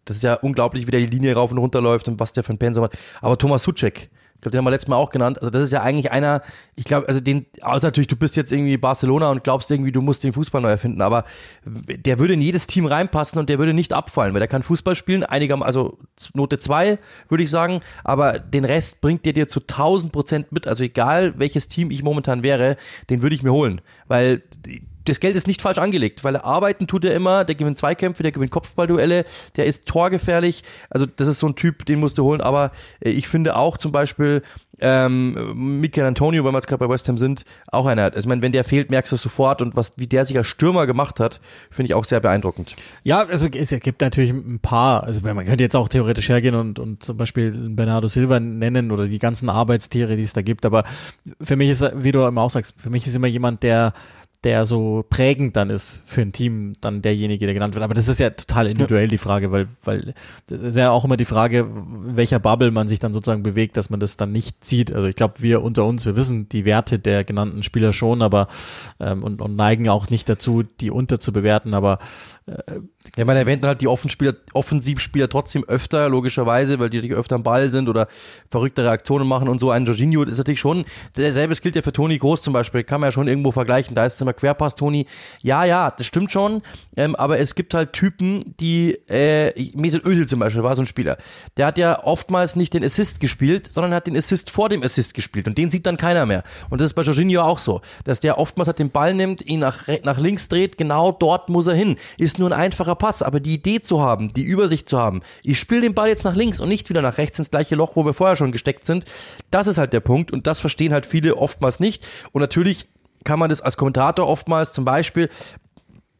[SPEAKER 3] das ist ja unglaublich, wie der die Linie rauf und runter läuft und was der für ein Pensum hat. Aber Thomas Suchek, ich glaube, den haben wir letztes Mal auch genannt. Also das ist ja eigentlich einer, ich glaube, also den, außer natürlich, du bist jetzt irgendwie Barcelona und glaubst irgendwie, du musst den Fußball neu erfinden, aber der würde in jedes Team reinpassen und der würde nicht abfallen, weil der kann Fußball spielen, einiger, also Note zwei würde ich sagen, aber den Rest bringt der dir zu 1000 Prozent mit. Also egal, welches Team ich momentan wäre, den würde ich mir holen, weil das Geld ist nicht falsch angelegt, weil er arbeiten tut er immer, der gewinnt Zweikämpfe, der gewinnt Kopfballduelle, der ist torgefährlich. Also das ist so ein Typ, den musst du holen. Aber äh, ich finde auch zum Beispiel ähm, Mikel Antonio, weil wir jetzt gerade bei West Ham sind, auch einer. Also ich meine, wenn der fehlt, merkst du sofort und was, wie der sich als Stürmer gemacht hat, finde ich auch sehr beeindruckend.
[SPEAKER 2] Ja, also es gibt natürlich ein paar, also man könnte jetzt auch theoretisch hergehen und, und zum Beispiel Bernardo Silva nennen oder die ganzen Arbeitstiere, die es da gibt, aber für mich ist, wie du immer auch sagst, für mich ist immer jemand, der der so prägend dann ist für ein Team, dann derjenige, der genannt wird. Aber das ist ja total individuell die Frage, weil, weil das ist ja auch immer die Frage, welcher Bubble man sich dann sozusagen bewegt, dass man das dann nicht sieht. Also ich glaube, wir unter uns, wir wissen die Werte der genannten Spieler schon, aber ähm, und, und neigen auch nicht dazu, die unterzubewerten, aber
[SPEAKER 3] äh, ja, man erwähnt dann halt die Offenspieler, Offensivspieler trotzdem öfter, logischerweise, weil die natürlich öfter am Ball sind oder verrückte Reaktionen machen und so. Ein Jorginho ist natürlich schon, derselbe gilt ja für Toni Groß zum Beispiel, kann man ja schon irgendwo vergleichen. Da ist es immer Querpass, Toni. Ja, ja, das stimmt schon, ähm, aber es gibt halt Typen, die, äh, Mesut Özil zum Beispiel war so ein Spieler. Der hat ja oftmals nicht den Assist gespielt, sondern hat den Assist vor dem Assist gespielt und den sieht dann keiner mehr. Und das ist bei Jorginho auch so, dass der oftmals halt den Ball nimmt, ihn nach, nach links dreht, genau dort muss er hin. Ist nur ein einfacher Pass, aber die Idee zu haben, die Übersicht zu haben, ich spiele den Ball jetzt nach links und nicht wieder nach rechts ins gleiche Loch, wo wir vorher schon gesteckt sind, das ist halt der Punkt und das verstehen halt viele oftmals nicht. Und natürlich kann man das als Kommentator oftmals zum Beispiel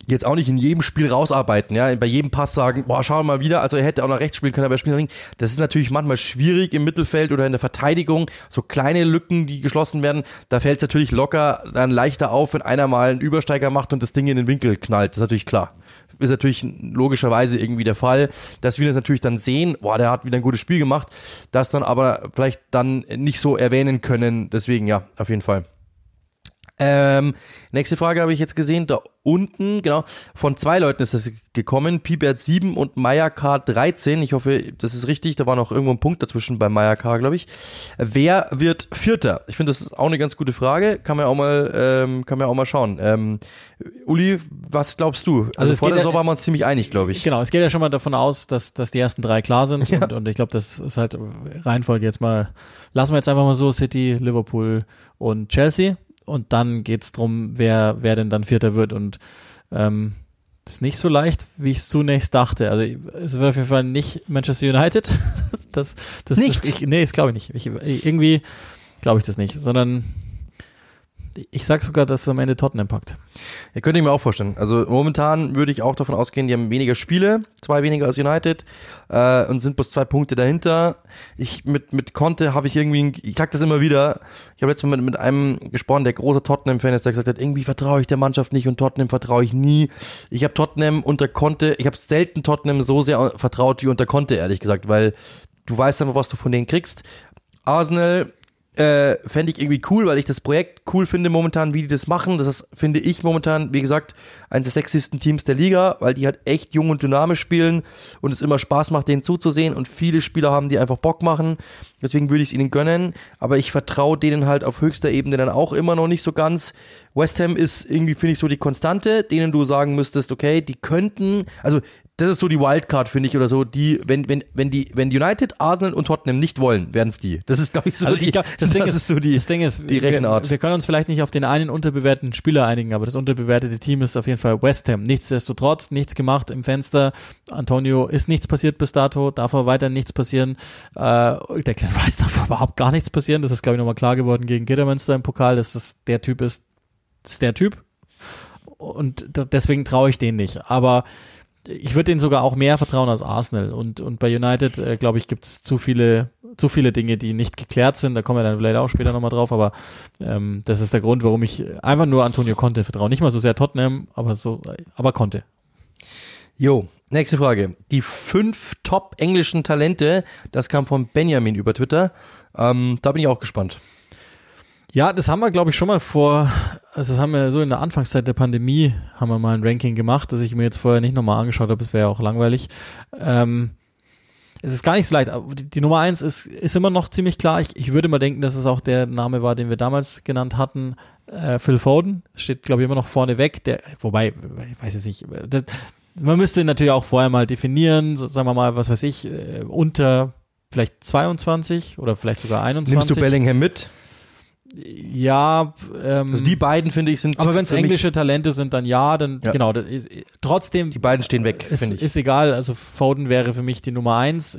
[SPEAKER 3] jetzt auch nicht in jedem Spiel rausarbeiten, ja, bei jedem Pass sagen, boah, schau mal wieder, also er hätte auch nach rechts spielen können, aber er spielt nach links. Das ist natürlich manchmal schwierig im Mittelfeld oder in der Verteidigung, so kleine Lücken, die geschlossen werden, da fällt es natürlich locker dann leichter auf, wenn einer mal einen Übersteiger macht und das Ding in den Winkel knallt, das ist natürlich klar ist natürlich logischerweise irgendwie der Fall, dass wir das natürlich dann sehen, boah, der hat wieder ein gutes Spiel gemacht, das dann aber vielleicht dann nicht so erwähnen können. Deswegen ja, auf jeden Fall. Ähm, nächste Frage habe ich jetzt gesehen, da unten, genau, von zwei Leuten ist das gekommen, Pibert 7 und Maya K 13. Ich hoffe, das ist richtig, da war noch irgendwo ein Punkt dazwischen bei Maya K, glaube ich. Wer wird Vierter? Ich finde, das ist auch eine ganz gute Frage, kann man auch mal, ähm, kann man auch mal schauen. Ähm, Uli, was glaubst du? Also,
[SPEAKER 2] Also es
[SPEAKER 3] vor
[SPEAKER 2] geht
[SPEAKER 3] der
[SPEAKER 2] ja-
[SPEAKER 3] Saison waren wir uns ziemlich einig, glaube ich.
[SPEAKER 2] Genau, es geht ja schon mal davon aus, dass, dass die ersten drei klar sind
[SPEAKER 3] Ja.
[SPEAKER 2] und, und ich glaube, das ist halt Reihenfolge jetzt mal, lassen wir jetzt einfach mal so City, Liverpool und Chelsea und dann geht's drum, wer, wer denn dann Vierter wird und ähm, das ist nicht so leicht, wie ich es zunächst dachte. Also es wird auf jeden Fall nicht Manchester United. *laughs* Das, das,
[SPEAKER 3] Nicht?
[SPEAKER 2] Das, ich, nee, das glaube ich nicht. Ich, irgendwie glaube ich das nicht, sondern ich sag sogar, dass es am Ende Tottenham packt.
[SPEAKER 3] Ja, könnte ich mir auch vorstellen. Also momentan würde ich auch davon ausgehen, die haben weniger Spiele, zwei weniger als United äh, und sind bloß zwei Punkte dahinter. Ich mit mit Conte habe ich irgendwie, ich sag das immer wieder. Ich habe letztes Mal mit, mit einem gesprochen, der großer Tottenham-Fan ist, der gesagt hat, irgendwie vertraue ich der Mannschaft nicht und Tottenham vertraue ich nie. Ich habe Tottenham unter Conte, ich habe selten Tottenham so sehr vertraut wie unter Conte, ehrlich gesagt, weil du weißt einfach, was du von denen kriegst. Arsenal äh, fände ich irgendwie cool, weil ich das Projekt cool finde momentan, wie die das machen. Das ist, finde ich momentan, wie gesagt, eines der sexiesten Teams der Liga, weil die halt echt jung und dynamisch spielen und es immer Spaß macht, denen zuzusehen und viele Spieler haben, die einfach Bock machen. Deswegen würde ich es ihnen gönnen, aber ich vertraue denen halt auf höchster Ebene dann auch immer noch nicht so ganz. West Ham ist irgendwie, finde ich, so die Konstante, denen du sagen müsstest, okay, die könnten, also das ist so die Wildcard, finde ich, oder so, die, wenn, wenn, wenn die, wenn United, Arsenal und Tottenham nicht wollen, werden es die. Das ist, glaube ich, so
[SPEAKER 2] Also
[SPEAKER 3] die,
[SPEAKER 2] ich glaub, das, Ding ist,
[SPEAKER 3] ist so die,
[SPEAKER 2] das Ding ist,
[SPEAKER 3] die Rechenart.
[SPEAKER 2] Wir, wir können uns vielleicht nicht auf den einen unterbewerteten Spieler einigen, aber das unterbewertete Team ist auf jeden Fall West Ham. Nichtsdestotrotz, nichts gemacht im Fenster. Antonio ist nichts passiert bis dato, darf aber weiter nichts passieren. Äh, der Clan Rice *laughs* darf überhaupt gar nichts passieren. Das ist, glaube ich, nochmal klar geworden gegen Gittermünster im Pokal, dass das der Typ ist, das ist der Typ. Und deswegen traue ich den nicht. Aber ich würde denen sogar auch mehr vertrauen als Arsenal. Und, und bei United, äh, glaube ich, gibt es zu viele, zu viele Dinge, die nicht geklärt sind. Da kommen wir dann vielleicht auch später nochmal drauf, aber ähm, das ist der Grund, warum ich einfach nur Antonio Conte vertraue. Nicht mal so sehr Tottenham, aber so, aber Conte.
[SPEAKER 3] Jo, nächste Frage. Die fünf top englischen Talente, das kam von Benjamin über Twitter. Ähm, da bin ich auch gespannt.
[SPEAKER 2] Ja, das haben wir, glaube ich, schon mal vor, also das haben wir so in der Anfangszeit der Pandemie, haben wir mal ein Ranking gemacht, das ich mir jetzt vorher nicht nochmal angeschaut habe, das wäre ja auch langweilig. Ähm, es ist gar nicht so leicht. die Nummer eins ist, ist immer noch ziemlich klar. Ich, ich würde mal denken, dass es auch der Name war, den wir damals genannt hatten. Äh, Phil Foden steht, glaube ich, immer noch vorne weg. Der, wobei, ich weiß jetzt nicht. Das, man müsste natürlich auch vorher mal definieren, so, sagen wir mal, was weiß ich, äh, unter vielleicht 22 oder vielleicht sogar 21.
[SPEAKER 3] Nimmst du Bellingham mit?
[SPEAKER 2] Ja, ähm,
[SPEAKER 3] Also die beiden, finde ich, sind
[SPEAKER 2] aber wenn es englische Talente sind, dann ja, dann
[SPEAKER 3] Ja.
[SPEAKER 2] genau. Ist, trotzdem
[SPEAKER 3] Die beiden stehen weg,
[SPEAKER 2] ist,
[SPEAKER 3] finde ich.
[SPEAKER 2] ist egal. Also Foden wäre für mich die Nummer eins.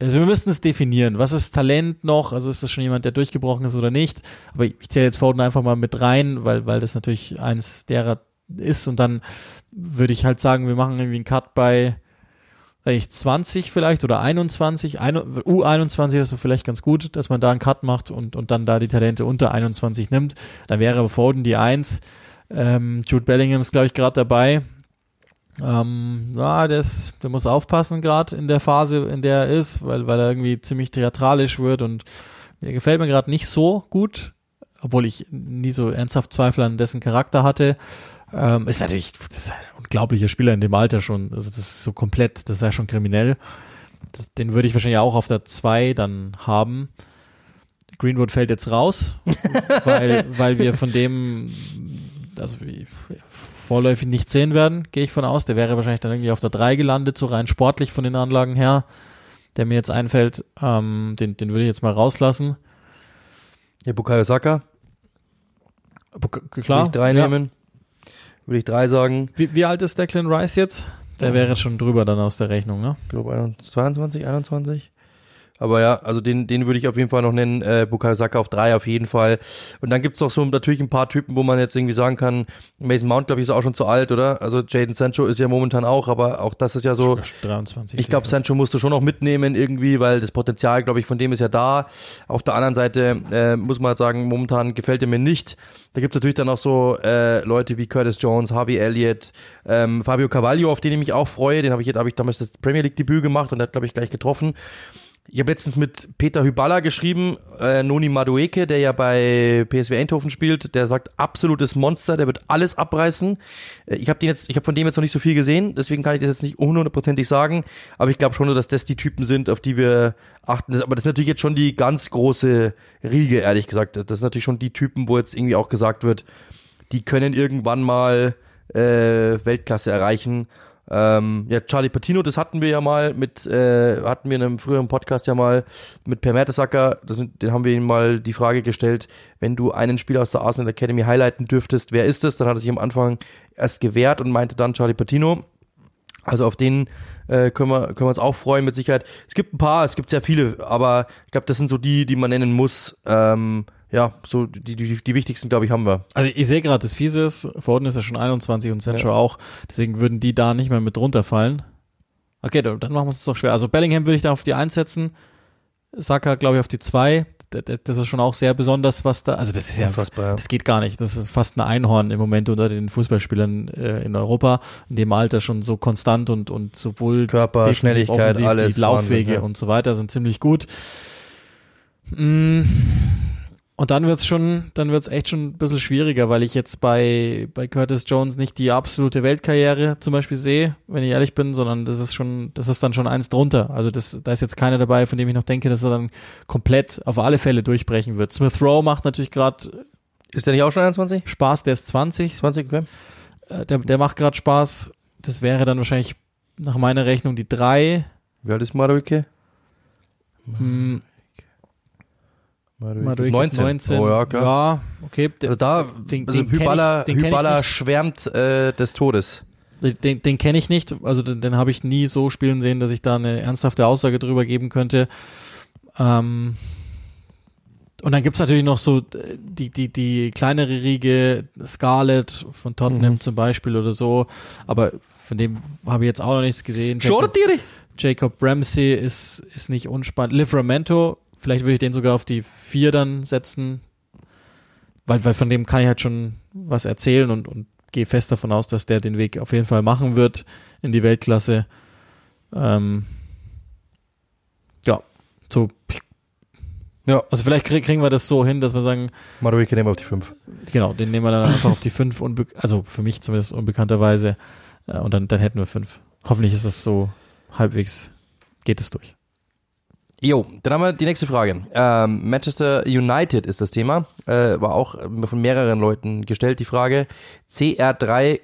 [SPEAKER 2] Also wir müssten es definieren. Was ist Talent noch? Also ist das schon jemand, der durchgebrochen ist oder nicht? Aber ich, ich zähle jetzt Foden einfach mal mit rein, weil weil das natürlich eins derer ist. Und dann würde ich halt sagen, wir machen irgendwie einen Cut bei ich, 20 vielleicht oder 21, ein- U21 ist vielleicht ganz gut, dass man da einen Cut macht und, und dann da die Talente unter 21 nimmt. Dann wäre Foden die Eins. Ähm, Jude Bellingham ist, glaube ich, gerade dabei. Ähm, ja, der, ist, der muss aufpassen gerade in der Phase, in der er ist, weil, weil er irgendwie ziemlich theatralisch wird und mir gefällt mir gerade nicht so gut, obwohl ich nie so ernsthaft Zweifel an dessen Charakter hatte. Ähm, ist natürlich, das ist unglaublicher Spieler in dem Alter schon. Also das ist so komplett, das ist ja schon kriminell. Das, den würde ich wahrscheinlich auch auf der 2 dann haben. Greenwood fällt jetzt raus, *laughs* weil, weil wir von dem also wie, vorläufig nicht sehen werden, gehe ich von aus. Der wäre wahrscheinlich dann irgendwie auf der 3 gelandet, so rein sportlich von den Anlagen her, der mir jetzt einfällt. Ähm, den, den würde ich jetzt mal rauslassen.
[SPEAKER 3] Ja, Bukayo Saka,
[SPEAKER 2] Aber k-
[SPEAKER 3] würde
[SPEAKER 2] klar.
[SPEAKER 3] ich drei
[SPEAKER 2] ja.
[SPEAKER 3] nehmen. Würde ich drei sagen.
[SPEAKER 2] Wie, wie alt ist Declan Rice jetzt? Der wäre schon drüber dann aus der Rechnung, ne?
[SPEAKER 3] Ich glaube 22, 21. Aber ja, also den, den würde ich auf jeden Fall noch nennen, äh, Bukayo Saka auf drei auf jeden Fall. Und dann gibt's noch so natürlich ein paar Typen, wo man jetzt irgendwie sagen kann, Mason Mount, glaube ich, ist auch schon zu alt, oder? Also Jaden Sancho ist ja momentan auch, aber auch das ist ja so,
[SPEAKER 2] 23.
[SPEAKER 3] ich glaube, Sancho musst du schon noch mitnehmen irgendwie, weil das Potenzial, glaube ich, von dem ist ja da. Auf der anderen Seite äh, muss man halt sagen, momentan gefällt er mir nicht. Da gibt's natürlich dann auch so äh, Leute wie Curtis Jones, Harvey Elliott, ähm, Fabio Cavaglio, auf den ich mich auch freue. Den habe ich jetzt, habe ich damals das Premier League Debüt gemacht und der hat, glaube ich, gleich getroffen. Ich habe letztens mit Peter Hyballa geschrieben, äh, Noni Madueke, der ja bei PSV Eindhoven spielt, der sagt absolutes Monster, der wird alles abreißen. Äh, ich habe jetzt, ich habe von dem jetzt noch nicht so viel gesehen, deswegen kann ich das jetzt nicht hundertprozentig sagen, aber ich glaube schon, dass das die Typen sind, auf die wir achten. Aber das ist natürlich jetzt schon die ganz große Riege, ehrlich gesagt. Das, das ist natürlich schon die Typen, wo jetzt irgendwie auch gesagt wird, die können irgendwann mal äh, Weltklasse erreichen. Ähm, ja, Charlie Patino, das hatten wir ja mal mit, äh, hatten wir in einem früheren Podcast ja mal mit Per Mertesacker, das den haben wir ihm mal die Frage gestellt, wenn du einen Spieler aus der Arsenal Academy highlighten dürftest, wer ist das? Dann hat er sich am Anfang erst gewehrt und meinte dann Charlie Patino. Also auf den äh, können, wir, können wir uns auch freuen mit Sicherheit. Es gibt ein paar, es gibt sehr viele, aber ich glaube, das sind so die, die man nennen muss. Ähm, ja, so die, die, die wichtigsten, glaube ich, haben wir.
[SPEAKER 2] Also ich sehe gerade, das Fiese ist, Foden ist ja schon 21 und Sancho ja. auch, deswegen würden die da nicht mehr mit runterfallen. Okay, dann machen wir es doch schwer. Also Bellingham würde ich da auf die 1 setzen, Saka glaube ich auf die 2. Das ist schon auch sehr besonders, was da, also das ist ja, Unfassbar, das geht gar nicht. Das ist fast ein Einhorn im Moment unter den Fußballspielern äh, in Europa, in dem Alter schon so konstant und, und sowohl
[SPEAKER 3] Körper, Schnelligkeit, alles.
[SPEAKER 2] Die Laufwege Wahnsinn, ja. und so weiter sind ziemlich gut. Mm und dann wird's schon, dann wird's echt schon ein bisschen schwieriger, weil ich jetzt bei, bei Curtis Jones nicht die absolute Weltkarriere zum Beispiel sehe, wenn ich ehrlich bin, sondern das ist schon, das ist dann schon eins drunter. Also das, da ist jetzt keiner dabei, von dem ich noch denke, dass er dann komplett auf alle Fälle durchbrechen wird. Smith Rowe macht natürlich gerade
[SPEAKER 3] Ist der nicht auch schon 21?
[SPEAKER 2] Spaß, der ist 20.
[SPEAKER 3] 20, okay.
[SPEAKER 2] Äh, der, der macht gerade Spaß. Das wäre dann wahrscheinlich nach meiner Rechnung die drei.
[SPEAKER 3] Wie alt ist Maruike?
[SPEAKER 2] Hm, Madueke
[SPEAKER 3] 19. 19.
[SPEAKER 2] Oh ja, klar. Ja, okay.
[SPEAKER 3] Also da, den, also den Hyballa, ich, Hyballa schwärmt äh, des Todes.
[SPEAKER 2] Den, den kenne ich nicht, also den, den habe ich nie so spielen sehen, dass ich da eine ernsthafte Aussage drüber geben könnte. Ähm, und dann gibt's natürlich noch so die, die, die kleinere Riege, Scarlett von Tottenham mhm. zum Beispiel oder so, aber von dem habe ich jetzt auch noch nichts gesehen.
[SPEAKER 3] Jacob,
[SPEAKER 2] Jacob Ramsey ist, ist nicht unspannend. Livramento Vielleicht würde ich den sogar auf die vier dann setzen, weil, weil von dem kann ich halt schon was erzählen und, und gehe fest davon aus, dass der den Weg auf jeden Fall machen wird in die Weltklasse. Ähm, ja, so. Ja. Also vielleicht krieg, kriegen wir das so hin, dass wir sagen.
[SPEAKER 3] Maruike nehmen wir auf die fünf.
[SPEAKER 2] Genau, den nehmen wir dann einfach auf die fünf, also für mich zumindest unbekannterweise. Äh, und dann, dann hätten wir fünf. Hoffentlich ist es so halbwegs, geht es durch.
[SPEAKER 3] Jo, dann haben wir die nächste Frage. Ähm, Manchester United ist das Thema. Äh, war auch von mehreren Leuten gestellt, die Frage. CR3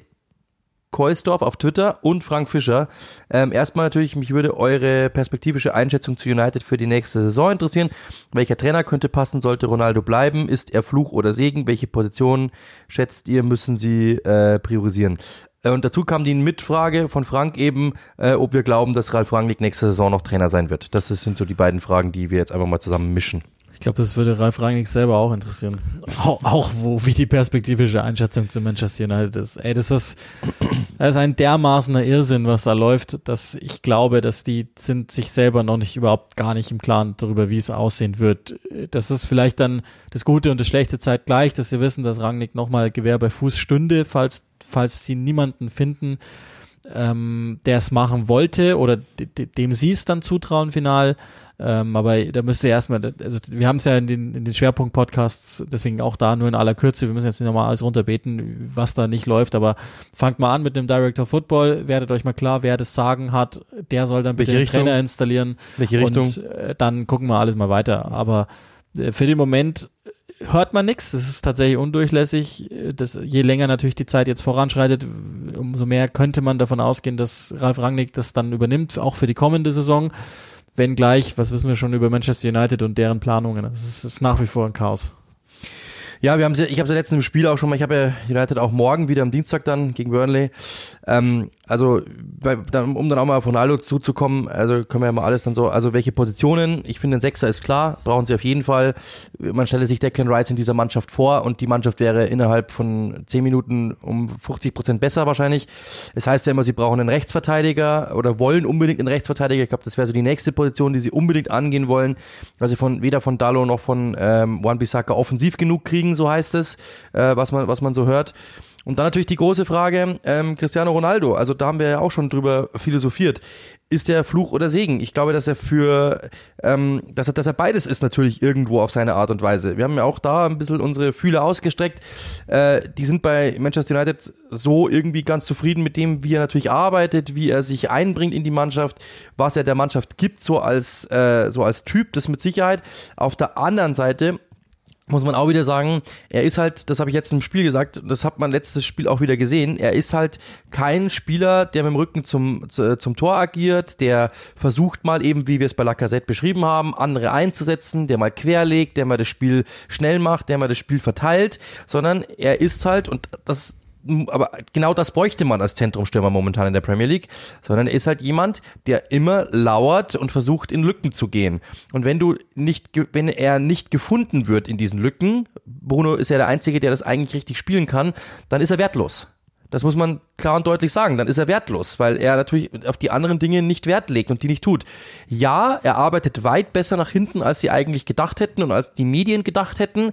[SPEAKER 3] Keusdorf auf Twitter und Frank Fischer. Ähm, erstmal natürlich, mich würde eure perspektivische Einschätzung zu United für die nächste Saison interessieren. Welcher Trainer könnte passen? Sollte Ronaldo bleiben? Ist er Fluch oder Segen? Welche Positionen schätzt ihr, müssen sie äh, priorisieren? Äh, und dazu kam die Mitfrage von Frank eben, äh, ob wir glauben, dass Ralf Rangnick nächste Saison noch Trainer sein wird. Das sind so die beiden Fragen, die wir jetzt einfach mal zusammen mischen.
[SPEAKER 2] Ich glaube, das würde Ralf Rangnick selber auch interessieren. Auch, auch wo, wie die perspektivische Einschätzung zu Manchester United ist. Ey, das ist, das ist ein dermaßener Irrsinn, was da läuft, dass ich glaube, dass die sind sich selber noch nicht überhaupt gar nicht im Klaren darüber, wie es aussehen wird. Das ist vielleicht dann das Gute und das Schlechte zeitgleich, dass sie wissen, dass Rangnick nochmal Gewehr bei Fuß stünde, falls falls sie niemanden finden, ähm, der es machen wollte oder dem sie es dann zutrauen final. Ähm, aber da müsste erstmal, also wir haben es ja in den, in den Schwerpunkt-Podcasts, deswegen auch da nur in aller Kürze, wir müssen jetzt nicht nochmal alles runterbeten, was da nicht läuft, aber fangt mal an mit dem Director Football, werdet euch mal klar, wer das Sagen hat, der soll dann bitte den Trainer installieren.
[SPEAKER 3] Welche Richtung?
[SPEAKER 2] Und äh, dann gucken wir alles mal weiter. Aber äh, für den Moment hört man nichts. Das ist tatsächlich undurchlässig. Das, je länger natürlich die Zeit jetzt voranschreitet, umso mehr könnte man davon ausgehen, dass Ralf Rangnick das dann übernimmt, auch für die kommende Saison. Wenn gleich, was wissen wir schon über Manchester United und deren Planungen? Das ist, ist nach wie vor ein Chaos.
[SPEAKER 3] Ja, wir haben sie, ich habe sie letztens im Spiel auch schon mal, ich habe ja United auch morgen wieder am Dienstag dann gegen Burnley. Ähm, also, bei, dann, um dann auch mal von Ronaldo zuzukommen, also können wir ja mal alles dann so, also welche Positionen, ich finde, ein Sechser ist klar, brauchen sie auf jeden Fall. Man stelle sich Declan Rice in dieser Mannschaft vor und die Mannschaft wäre innerhalb von zehn Minuten um 50 Prozent besser wahrscheinlich. Es heißt ja immer, sie brauchen einen Rechtsverteidiger oder wollen unbedingt einen Rechtsverteidiger. Ich glaube, das wäre so die nächste Position, die sie unbedingt angehen wollen, weil sie von weder von Dallo noch von ähm, Juan Bissaka offensiv genug kriegen, so heißt es, äh, was man was man so hört. Und dann natürlich die große Frage, ähm, Cristiano Ronaldo, also da haben wir ja auch schon drüber philosophiert. Ist der Fluch oder Segen? Ich glaube, dass er für, ähm, dass er, dass er beides ist natürlich irgendwo auf seine Art und Weise. Wir haben ja auch da ein bisschen unsere Fühler ausgestreckt. Äh, die sind bei Manchester United so irgendwie ganz zufrieden mit dem, wie er natürlich arbeitet, wie er sich einbringt in die Mannschaft, was er der Mannschaft gibt, so als, äh, so als Typ, das mit Sicherheit. Auf der anderen Seite muss man auch wieder sagen, er ist halt, das habe ich jetzt im Spiel gesagt, das hat man letztes Spiel auch wieder gesehen, er ist halt kein Spieler, der mit dem Rücken zum, zum Tor agiert, der versucht mal eben, wie wir es bei Lacazette beschrieben haben, andere einzusetzen, der mal querlegt, der mal das Spiel schnell macht, der mal das Spiel verteilt, sondern er ist halt, und das aber genau das bräuchte man als Zentrumstürmer momentan in der Premier League, sondern er ist halt jemand, der immer lauert und versucht in Lücken zu gehen. Und wenn du nicht, wenn er nicht gefunden wird in diesen Lücken, Bruno ist ja der Einzige, der das eigentlich richtig spielen kann, dann ist er wertlos. Das muss man klar und deutlich sagen. Dann ist er wertlos, weil er natürlich auf die anderen Dinge nicht Wert legt und die nicht tut. Ja, er arbeitet weit besser nach hinten, als sie eigentlich gedacht hätten und als die Medien gedacht hätten.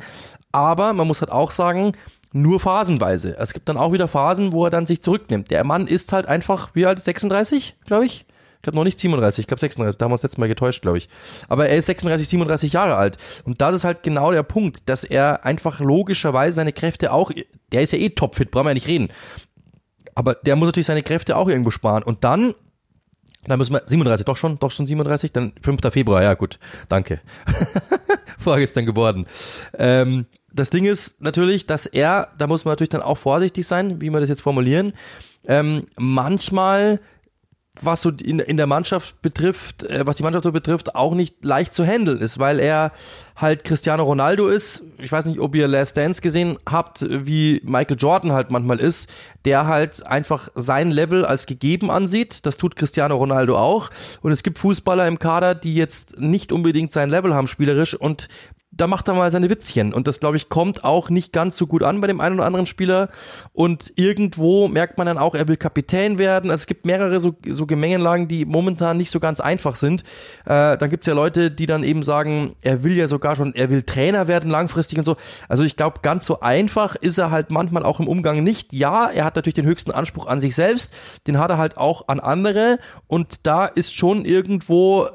[SPEAKER 3] Aber man muss halt auch sagen, nur phasenweise. Es gibt dann auch wieder Phasen, wo er dann sich zurücknimmt. Der Mann ist halt einfach, wie alt, 36, glaube ich? Ich glaube noch nicht 37, ich glaube 36, da haben wir uns letztes Mal getäuscht, glaube ich. Aber er ist 36, 37 Jahre alt. Und das ist halt genau der Punkt, dass er einfach logischerweise seine Kräfte auch, der ist ja eh topfit, brauchen wir ja nicht reden. Aber der muss natürlich seine Kräfte auch irgendwo sparen. Und dann dann müssen wir, 37, doch schon, doch schon 37, dann 5. Februar, ja gut, danke. *laughs* Vorgestern geworden. Ähm, das Ding ist natürlich, dass er, da muss man natürlich dann auch vorsichtig sein, wie wir das jetzt formulieren, ähm, manchmal was so in, in der Mannschaft betrifft, äh, was die Mannschaft so betrifft, auch nicht leicht zu handeln ist, weil er halt Cristiano Ronaldo ist. Ich weiß nicht, ob ihr Last Dance gesehen habt, wie Michael Jordan halt manchmal ist, der halt einfach sein Level als gegeben ansieht. Das tut Cristiano Ronaldo auch. Und es gibt Fußballer im Kader, die jetzt nicht unbedingt sein Level haben spielerisch und da macht er mal seine Witzchen. Und das, glaube ich, kommt auch nicht ganz so gut an bei dem einen oder anderen Spieler. Und irgendwo merkt man dann auch, er will Kapitän werden. Also es gibt mehrere so, so Gemengenlagen, die momentan nicht so ganz einfach sind. Äh, dann gibt's ja Leute, die dann eben sagen, er will ja sogar schon, er will Trainer werden langfristig und so. Also ich glaube, ganz so einfach ist er halt manchmal auch im Umgang nicht. Ja, er hat natürlich den höchsten Anspruch an sich selbst, den hat er halt auch an andere. Und da ist schon irgendwo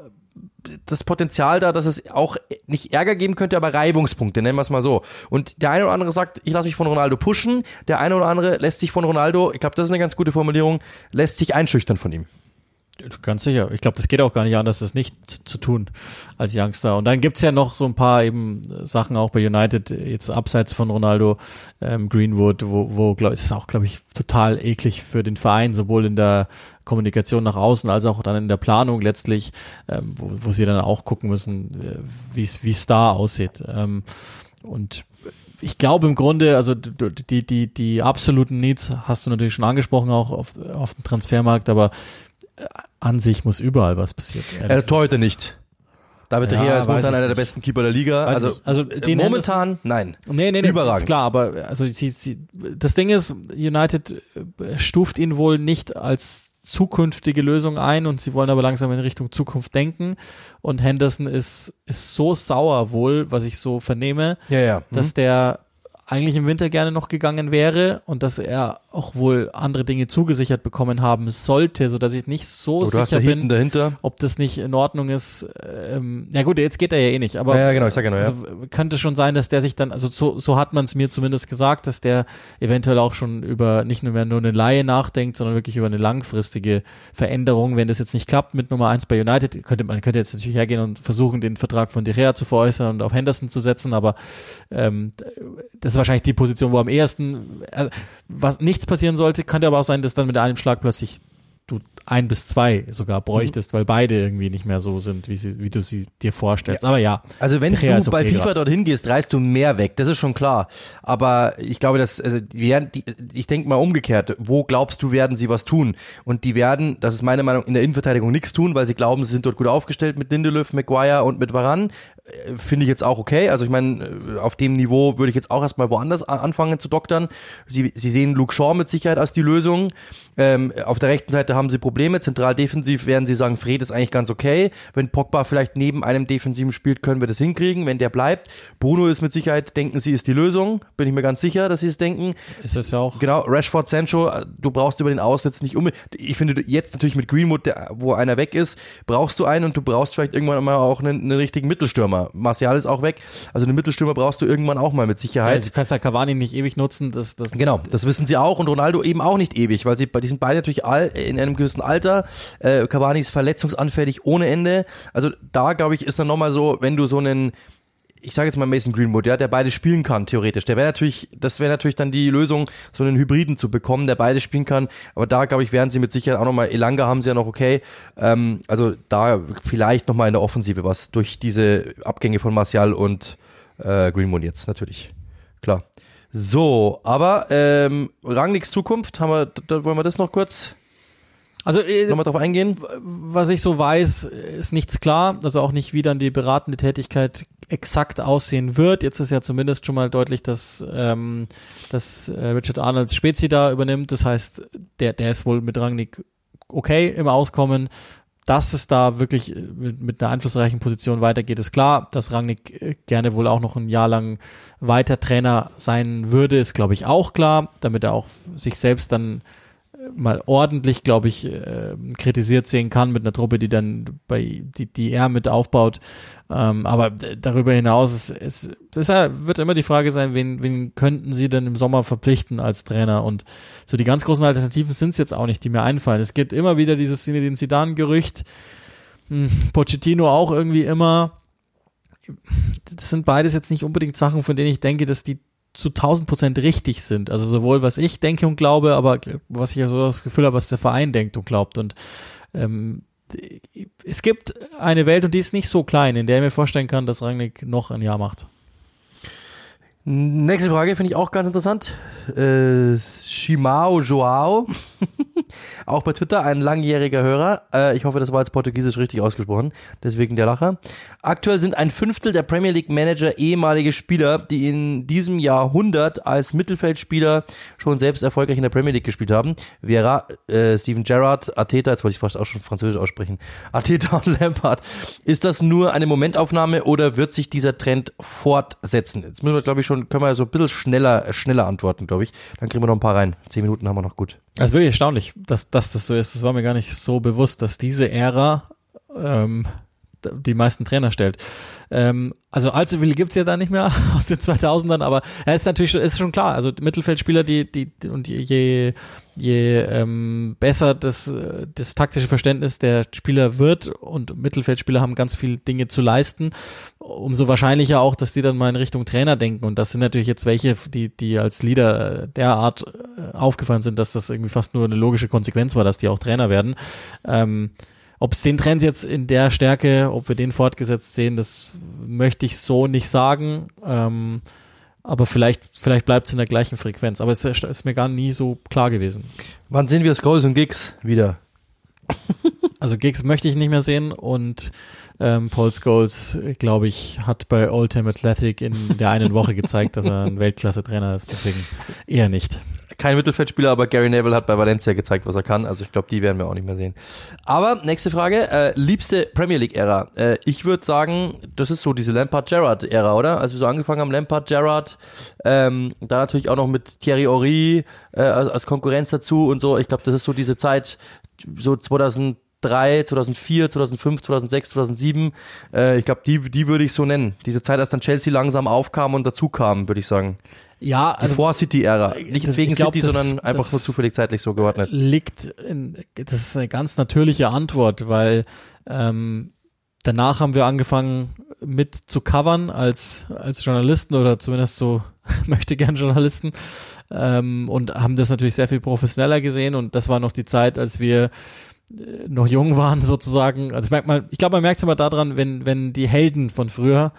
[SPEAKER 3] das Potenzial da, dass es auch nicht Ärger geben könnte, aber Reibungspunkte, nennen wir es mal so. Und der eine oder andere sagt, ich lasse mich von Ronaldo pushen, der eine oder andere lässt sich von Ronaldo, ich glaube, das ist eine ganz gute Formulierung, lässt sich einschüchtern von ihm.
[SPEAKER 2] Ganz sicher. Ich glaube, das geht auch gar nicht anders, das nicht zu tun als Youngster. Und dann gibt's ja noch so ein paar eben Sachen auch bei United, jetzt abseits von Ronaldo, ähm, Greenwood, wo, wo das ist auch, glaube ich, total eklig für den Verein, sowohl in der Kommunikation nach außen als auch dann in der Planung letztlich, ähm, wo, wo sie dann auch gucken müssen, äh, wie es wie es da aussieht. Ähm, und ich glaube im Grunde, also die, die, die absoluten Needs hast du natürlich schon angesprochen, auch auf, auf dem Transfermarkt, aber an sich muss überall was passieren.
[SPEAKER 3] Er äh, heute nicht. David ja, Rea ist momentan einer der besten Keeper der Liga. Also,
[SPEAKER 2] also
[SPEAKER 3] den momentan, nein.
[SPEAKER 2] Nee, nee, nee,
[SPEAKER 3] Überragend.
[SPEAKER 2] ist klar, aber also sie, sie, das Ding ist, United äh, stuft ihn wohl nicht als zukünftige Lösung ein und sie wollen aber langsam in Richtung Zukunft denken und Henderson ist ist so sauer wohl, was ich so vernehme,
[SPEAKER 3] ja, ja. Mhm.
[SPEAKER 2] dass der eigentlich im Winter gerne noch gegangen wäre und dass er auch wohl andere Dinge zugesichert bekommen haben sollte, so dass ich nicht so
[SPEAKER 3] oh,
[SPEAKER 2] sicher bin,
[SPEAKER 3] dahinter.
[SPEAKER 2] ob das nicht in Ordnung ist. Ähm, ja gut, jetzt geht er ja eh nicht, aber
[SPEAKER 3] ja, genau, ich sag genau,
[SPEAKER 2] also, könnte schon sein, dass der sich dann, also so, so hat man es mir zumindest gesagt, dass der eventuell auch schon über nicht nur mehr nur eine Laie nachdenkt, sondern wirklich über eine langfristige Veränderung. Wenn das jetzt nicht klappt mit Nummer eins bei United, könnte man könnte jetzt natürlich hergehen und versuchen, den Vertrag von De Gea zu veräußern und auf Henderson zu setzen, aber ähm, das ist wahrscheinlich die Position, wo am ehesten äh, was nichts passieren sollte, könnte aber auch sein, dass dann mit einem Schlag plötzlich du ein bis zwei sogar bräuchtest, weil beide irgendwie nicht mehr so sind, wie, sie, wie du sie dir vorstellst. Aber ja.
[SPEAKER 3] Also wenn du
[SPEAKER 2] ist
[SPEAKER 3] bei
[SPEAKER 2] okay
[SPEAKER 3] FIFA
[SPEAKER 2] grad.
[SPEAKER 3] dorthin gehst, reißt du mehr weg, das ist schon klar. Aber ich glaube, dass, also die werden, die, ich denke mal umgekehrt, wo glaubst du, werden sie was tun? Und die werden, das ist meine Meinung, in der Innenverteidigung nichts tun, weil sie glauben, sie sind dort gut aufgestellt mit Lindelöf, Maguire und mit Varan. Äh, Finde ich jetzt auch okay. Also ich meine, äh, auf dem Niveau würde ich jetzt auch erstmal woanders anfangen zu doktern. Sie, sie sehen Luke Shaw mit Sicherheit als die Lösung. Ähm, auf der rechten Seite haben sie Probleme. Zentral defensiv werden sie sagen, Fred ist eigentlich ganz okay. Wenn Pogba vielleicht neben einem Defensiven spielt, können wir das hinkriegen. Wenn der bleibt, Bruno ist mit Sicherheit, denken sie, ist die Lösung. Bin ich mir ganz sicher, dass sie es denken.
[SPEAKER 2] Ist es ja auch.
[SPEAKER 3] Genau, Rashford, Sancho, du brauchst über den Aussitz nicht unbedingt. Ich finde jetzt natürlich mit Greenwood, der, wo einer weg ist, brauchst du einen und du brauchst vielleicht irgendwann mal auch einen, einen richtigen Mittelstürmer. Martial ist auch weg. Also einen Mittelstürmer brauchst du irgendwann auch mal mit Sicherheit.
[SPEAKER 2] Also du kannst ja Cavani nicht ewig nutzen. Das, das,
[SPEAKER 3] Genau, das wissen sie auch und Ronaldo eben auch nicht ewig, weil sie bei die sind beide natürlich all, in einem gewissen Alter. Äh, Cavani ist verletzungsanfällig ohne Ende. Also da glaube ich ist dann nochmal so, wenn du so einen ich sage jetzt mal Mason Greenwood, ja, der beide spielen kann, theoretisch. Der wäre natürlich, das wäre natürlich dann die Lösung, so einen Hybriden zu bekommen, der beide spielen kann. Aber da, glaube ich, werden sie mit Sicherheit auch nochmal, Elanga haben sie ja noch okay. Ähm, also da vielleicht nochmal in der Offensive was durch diese Abgänge von Martial und äh, Greenwood jetzt, natürlich. Klar. So, aber ähm, Rangnicks Zukunft, haben wir, da wollen wir das noch kurz
[SPEAKER 2] Also äh,
[SPEAKER 3] nochmal drauf eingehen?
[SPEAKER 2] was ich so weiß, ist nichts klar. Also auch nicht, wie dann die beratende Tätigkeit exakt aussehen wird. Jetzt ist ja zumindest schon mal deutlich, dass, ähm, dass äh, Richard Arnolds Spezi da übernimmt. Das heißt, der, der ist wohl mit Rangnick okay im Auskommen. Dass es da wirklich äh, mit, mit einer einflussreichen Position weitergeht, ist klar. Dass Rangnick äh, gerne wohl auch noch ein Jahr lang weiter Trainer sein würde, ist, glaube ich, auch klar, damit er auch sich selbst dann mal ordentlich, glaube ich, äh, kritisiert sehen kann mit einer Truppe, die dann bei die, die er mit aufbaut. Ähm, aber darüber hinaus ist, ist deshalb wird immer die Frage sein, wen, wen könnten sie denn im Sommer verpflichten als Trainer? Und so die ganz großen Alternativen sind es jetzt auch nicht, die mir einfallen. Es gibt immer wieder dieses Zinedine Zidane-Gerücht, hm, Pochettino auch irgendwie immer. Das sind beides jetzt nicht unbedingt Sachen, von denen ich denke, dass die zu 1000 Prozent richtig sind. Also sowohl was ich denke und glaube, aber was ich ja so das Gefühl habe, was der Verein denkt und glaubt. Und ähm, es gibt eine Welt und die ist nicht so klein, in der ich mir vorstellen kann, dass Rangnick noch ein Jahr macht.
[SPEAKER 3] Nächste Frage finde ich auch ganz interessant. Äh, Shimao Joao, *laughs* auch bei Twitter ein langjähriger Hörer. Äh, ich hoffe, das war jetzt portugiesisch richtig ausgesprochen, deswegen der Lacher. Aktuell sind ein Fünftel der Premier League Manager ehemalige Spieler, die in diesem Jahrhundert als Mittelfeldspieler schon selbst erfolgreich in der Premier League gespielt haben. Vera, äh, Steven Gerrard, Arteta, jetzt wollte ich fast auch schon französisch aussprechen, Arteta und Lampard. Ist das nur eine Momentaufnahme oder wird sich dieser Trend fortsetzen? Jetzt müssen wir, glaube ich, schon, können wir so ein bisschen schneller, schneller antworten, glaube ich. Dann kriegen wir noch ein paar rein. Zehn Minuten haben wir noch gut.
[SPEAKER 2] Das ist wirklich erstaunlich, dass, dass das so ist. Das war mir gar nicht so bewusst, dass diese Ära ähm, die meisten Trainer stellt. Ähm, also allzu viele gibt's ja da nicht mehr *laughs* aus den 2000ern, aber ja, ist natürlich schon, ist schon klar. Also Mittelfeldspieler, die, die, und je, je ähm, besser das, das taktische Verständnis der Spieler wird und Mittelfeldspieler haben ganz viel Dinge zu leisten, umso wahrscheinlicher auch, dass die dann mal in Richtung Trainer denken. Und das sind natürlich jetzt welche, die, die als Leader derart äh, aufgefallen sind, dass das irgendwie fast nur eine logische Konsequenz war, dass die auch Trainer werden. Ähm, ob es den Trend jetzt in der Stärke, ob wir den fortgesetzt sehen, das möchte ich so nicht sagen. Ähm, aber vielleicht, vielleicht bleibt es in der gleichen Frequenz. Aber es ist, ist mir gar nie so klar gewesen.
[SPEAKER 3] Wann sehen wir Skulls und Gigs wieder? *laughs*
[SPEAKER 2] Also Gigs möchte ich nicht mehr sehen und ähm, Paul Scholes, glaube ich, hat bei Oldham Athletic in der einen Woche gezeigt, dass er ein Weltklasse-Trainer ist. Deswegen eher nicht.
[SPEAKER 3] Kein Mittelfeldspieler, aber Gary Neville hat bei Valencia gezeigt, was er kann. Also ich glaube, die werden wir auch nicht mehr sehen. Aber nächste Frage, äh, liebste Premier League-Ära. Äh, ich würde sagen, das ist so diese Lampard-Gerrard-Ära, oder? Als wir so angefangen haben, Lampard-Gerrard, ähm, da natürlich auch noch mit Thierry Henry äh, als, als Konkurrenz dazu und so. Ich glaube, das ist so diese Zeit, so 2000 2003, 2004, 2005, 2006, 2007. Äh, ich glaube, die, die würde ich so nennen. Diese Zeit, als dann Chelsea langsam aufkam und dazu kam, würde ich sagen.
[SPEAKER 2] Ja,
[SPEAKER 3] Die Vor-City-Ära. Nicht
[SPEAKER 2] das-
[SPEAKER 3] wegen
[SPEAKER 2] glaub,
[SPEAKER 3] City,
[SPEAKER 2] das-
[SPEAKER 3] sondern einfach nur zufällig zeitlich so geordnet.
[SPEAKER 2] liegt in, das ist eine ganz natürliche Antwort, weil ähm, danach haben wir angefangen mit zu covern als als Journalisten oder zumindest so *laughs* möchte gern Journalisten ähm, und haben das natürlich sehr viel professioneller gesehen und das war noch die Zeit, als wir äh, noch jung waren *laughs* sozusagen. Also merkt man, ich glaube, man merkt es immer daran, wenn wenn die Helden von früher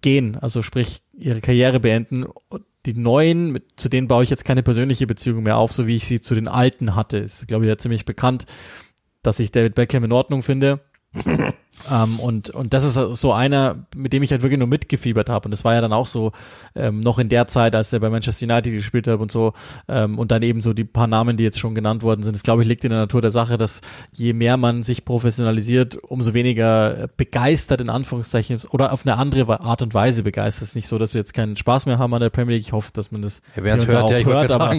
[SPEAKER 2] gehen, also sprich ihre Karriere beenden. Die neuen, mit, zu denen baue ich jetzt keine persönliche Beziehung mehr auf, so wie ich sie zu den alten hatte. Ist, glaube ich, ja ziemlich bekannt, dass ich David Beckham in Ordnung finde. Ähm, und, und das ist so einer, mit dem ich halt wirklich nur mitgefiebert habe. Und das war ja dann auch so ähm, noch in der Zeit, als der bei Manchester United gespielt hat und so. Ähm, und dann eben so die paar Namen, die jetzt schon genannt worden sind. Das glaube ich liegt in der Natur der Sache, dass je mehr man sich professionalisiert, umso weniger begeistert in Anführungszeichen oder auf eine andere Art und Weise begeistert. Es ist nicht so, dass wir jetzt keinen Spaß mehr haben an der Premier League. Ich hoffe, dass man das
[SPEAKER 3] Ja, wer hört, ja, ich wollte
[SPEAKER 2] aber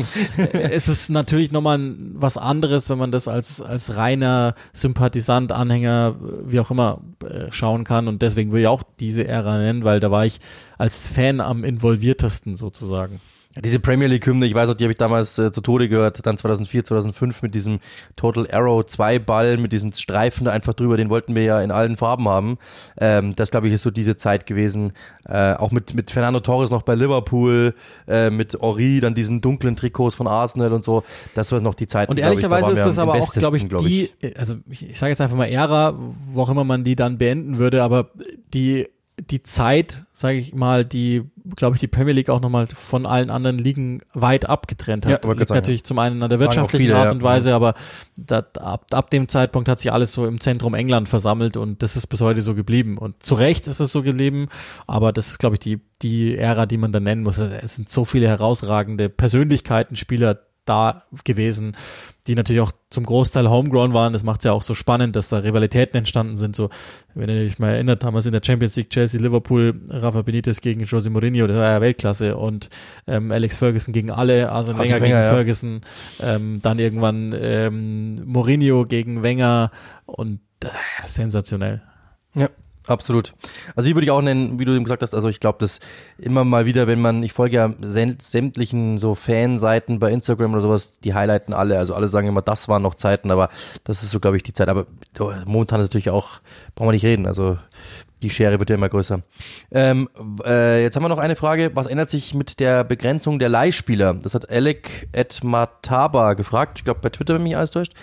[SPEAKER 2] es ist natürlich nochmal was anderes, wenn man das als, als reiner Sympathisant, Anhänger, wie auch immer, äh, schauen kann. Und deswegen will ich auch diese Ära nennen, weil da war ich als Fan am involviertesten sozusagen.
[SPEAKER 3] Diese Premier League Hymne, ich weiß auch, die habe ich damals äh, zu Tode gehört, dann 2004, 2005 mit diesem Total Arrow 2 Ball, mit diesen Streifen da einfach drüber, den wollten wir ja in allen Farben haben. Ähm, das glaube ich ist so diese Zeit gewesen, äh, auch mit mit Fernando Torres noch bei Liverpool, äh, mit Ori, dann diesen dunklen Trikots von Arsenal und so. Das war noch die Zeit.
[SPEAKER 2] Und ehrlicherweise ist das aber auch, glaube ich, die, also ich, ich sage jetzt einfach mal Ära, wo auch immer man die dann beenden würde, aber die die Zeit, sage ich mal, die, glaube ich, die Premier League auch nochmal von allen anderen Ligen weit abgetrennt
[SPEAKER 3] Ja,
[SPEAKER 2] hat.
[SPEAKER 3] wollte
[SPEAKER 2] Liegt
[SPEAKER 3] sagen,
[SPEAKER 2] natürlich zum einen an der
[SPEAKER 3] Sagen
[SPEAKER 2] wirtschaftlichen
[SPEAKER 3] viele,
[SPEAKER 2] Art
[SPEAKER 3] ja.
[SPEAKER 2] und Weise, aber da, ab, ab dem Zeitpunkt hat sich alles so im Zentrum England versammelt und das ist bis heute so geblieben. Und zu Recht ist es so geblieben, aber das ist, glaube ich, die, die Ära, die man da nennen muss. Es sind so viele herausragende Persönlichkeiten, Spieler da gewesen, die natürlich auch zum Großteil homegrown waren. Das macht es ja auch so spannend, dass da Rivalitäten entstanden sind. So, wenn ihr euch mal erinnert, damals in der Champions League Chelsea, Liverpool, Rafa Benitez gegen Jose Mourinho, das war ja Weltklasse und ähm, Alex Ferguson gegen alle, Arsene Wenger gegen
[SPEAKER 3] ja.
[SPEAKER 2] Ferguson, ähm, dann irgendwann ähm, Mourinho gegen Wenger und äh, sensationell.
[SPEAKER 3] Ja, absolut. Also die würde ich auch nennen, wie du eben gesagt hast, also ich glaube, dass immer mal wieder, wenn man, ich folge ja säm- sämtlichen so Fanseiten bei Instagram oder sowas, die highlighten alle, also alle sagen immer, das waren noch Zeiten, aber das ist so, glaube ich, die Zeit. Aber oh, momentan ist natürlich auch, brauchen wir nicht reden, also die Schere wird ja immer größer. Ähm, äh, jetzt haben wir noch eine Frage. Was ändert sich mit der Begrenzung der Leihspieler? Das hat Alec Mataba gefragt. Ich glaube bei Twitter, wenn mich alles täuscht.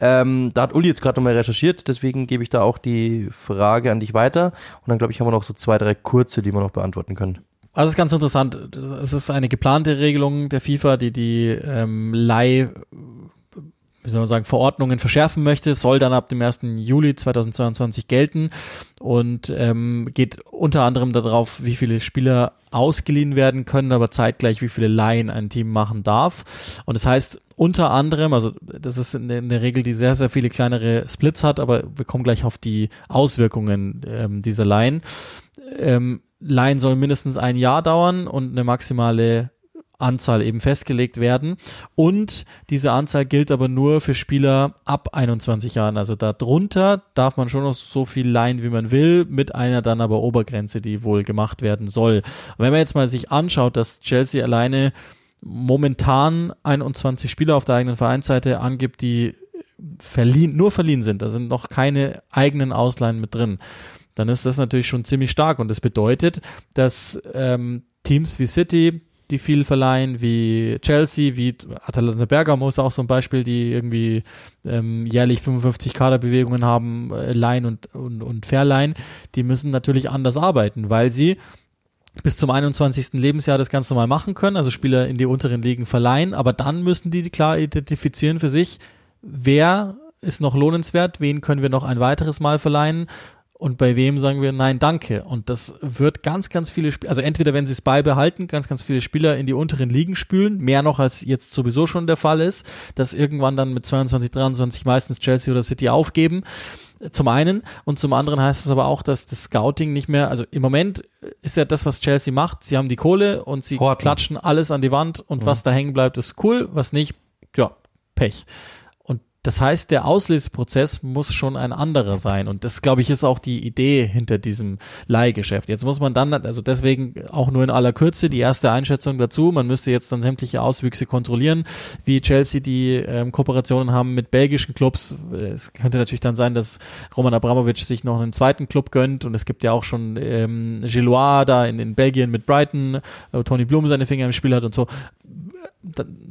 [SPEAKER 3] Ähm, da hat Uli jetzt gerade nochmal recherchiert, deswegen gebe ich da auch die Frage an dich weiter. Und dann glaube ich, haben wir noch so zwei, drei kurze, die wir noch beantworten können.
[SPEAKER 2] Also es ist ganz interessant. Es ist eine geplante Regelung der FIFA, die die ähm, Leih, wie soll man sagen, Verordnungen verschärfen möchte, soll dann ab dem 1. Juli 2022 gelten und ähm, geht unter anderem darauf, wie viele Spieler ausgeliehen werden können, aber zeitgleich, wie viele Laien ein Team machen darf. Und das heißt unter anderem, also das ist in der, Regel, die sehr, sehr viele kleinere Splits hat, aber wir kommen gleich auf die Auswirkungen ähm, dieser Laien. Ähm, Laien sollen mindestens ein Jahr dauern und eine maximale Anzahl eben festgelegt werden. Und diese Anzahl gilt aber nur für Spieler ab 21 Jahren. Also darunter darf man schon noch so viel leihen, wie man will, mit einer dann aber Obergrenze, die wohl gemacht werden soll. Wenn man jetzt mal sich anschaut, dass Chelsea alleine momentan 21 Spieler auf der eigenen Vereinsseite angibt, die verliehen, nur verliehen sind, da sind noch keine eigenen Ausleihen mit drin, dann ist das natürlich schon ziemlich stark. Und das bedeutet, dass ähm, Teams wie City, die viel verleihen, wie Chelsea, wie Atalanta Bergamo ist auch so ein Beispiel, die irgendwie ähm, jährlich 55 Kaderbewegungen haben, äh, leihen und, und, und verleihen, die müssen natürlich anders arbeiten, weil sie bis zum 21. Lebensjahr das ganz normal machen können, also Spieler in die unteren Ligen verleihen, aber dann müssen die klar identifizieren für sich, wer ist noch lohnenswert, wen können wir noch ein weiteres Mal verleihen und bei wem sagen wir nein, danke. Und das wird ganz, ganz viele Spieler, also entweder wenn sie es beibehalten, ganz, ganz viele Spieler in die unteren Ligen spülen, mehr noch als jetzt sowieso schon der Fall ist, dass irgendwann dann mit 22, 23 meistens Chelsea oder City aufgeben. Zum einen und zum anderen heißt es aber auch, dass das Scouting nicht mehr, also im Moment ist ja das, was Chelsea macht, sie haben die Kohle und sie
[SPEAKER 3] Horten.
[SPEAKER 2] klatschen alles an die Wand und was da hängen bleibt, ist cool, was nicht, ja, Pech. Das heißt, der Ausleseprozess muss schon ein anderer sein. Und das, glaube ich, ist auch die Idee hinter diesem Leihgeschäft. Jetzt muss man dann, also deswegen auch nur in aller Kürze die erste Einschätzung dazu. Man müsste jetzt dann sämtliche Auswüchse kontrollieren, wie Chelsea die ähm, Kooperationen haben mit belgischen Clubs. Es könnte natürlich dann sein, dass Roman Abramovic sich noch einen zweiten Club gönnt. Und es gibt ja auch schon ähm, Gillois da in, in Belgien mit Brighton, wo Tony Blum seine Finger im Spiel hat und so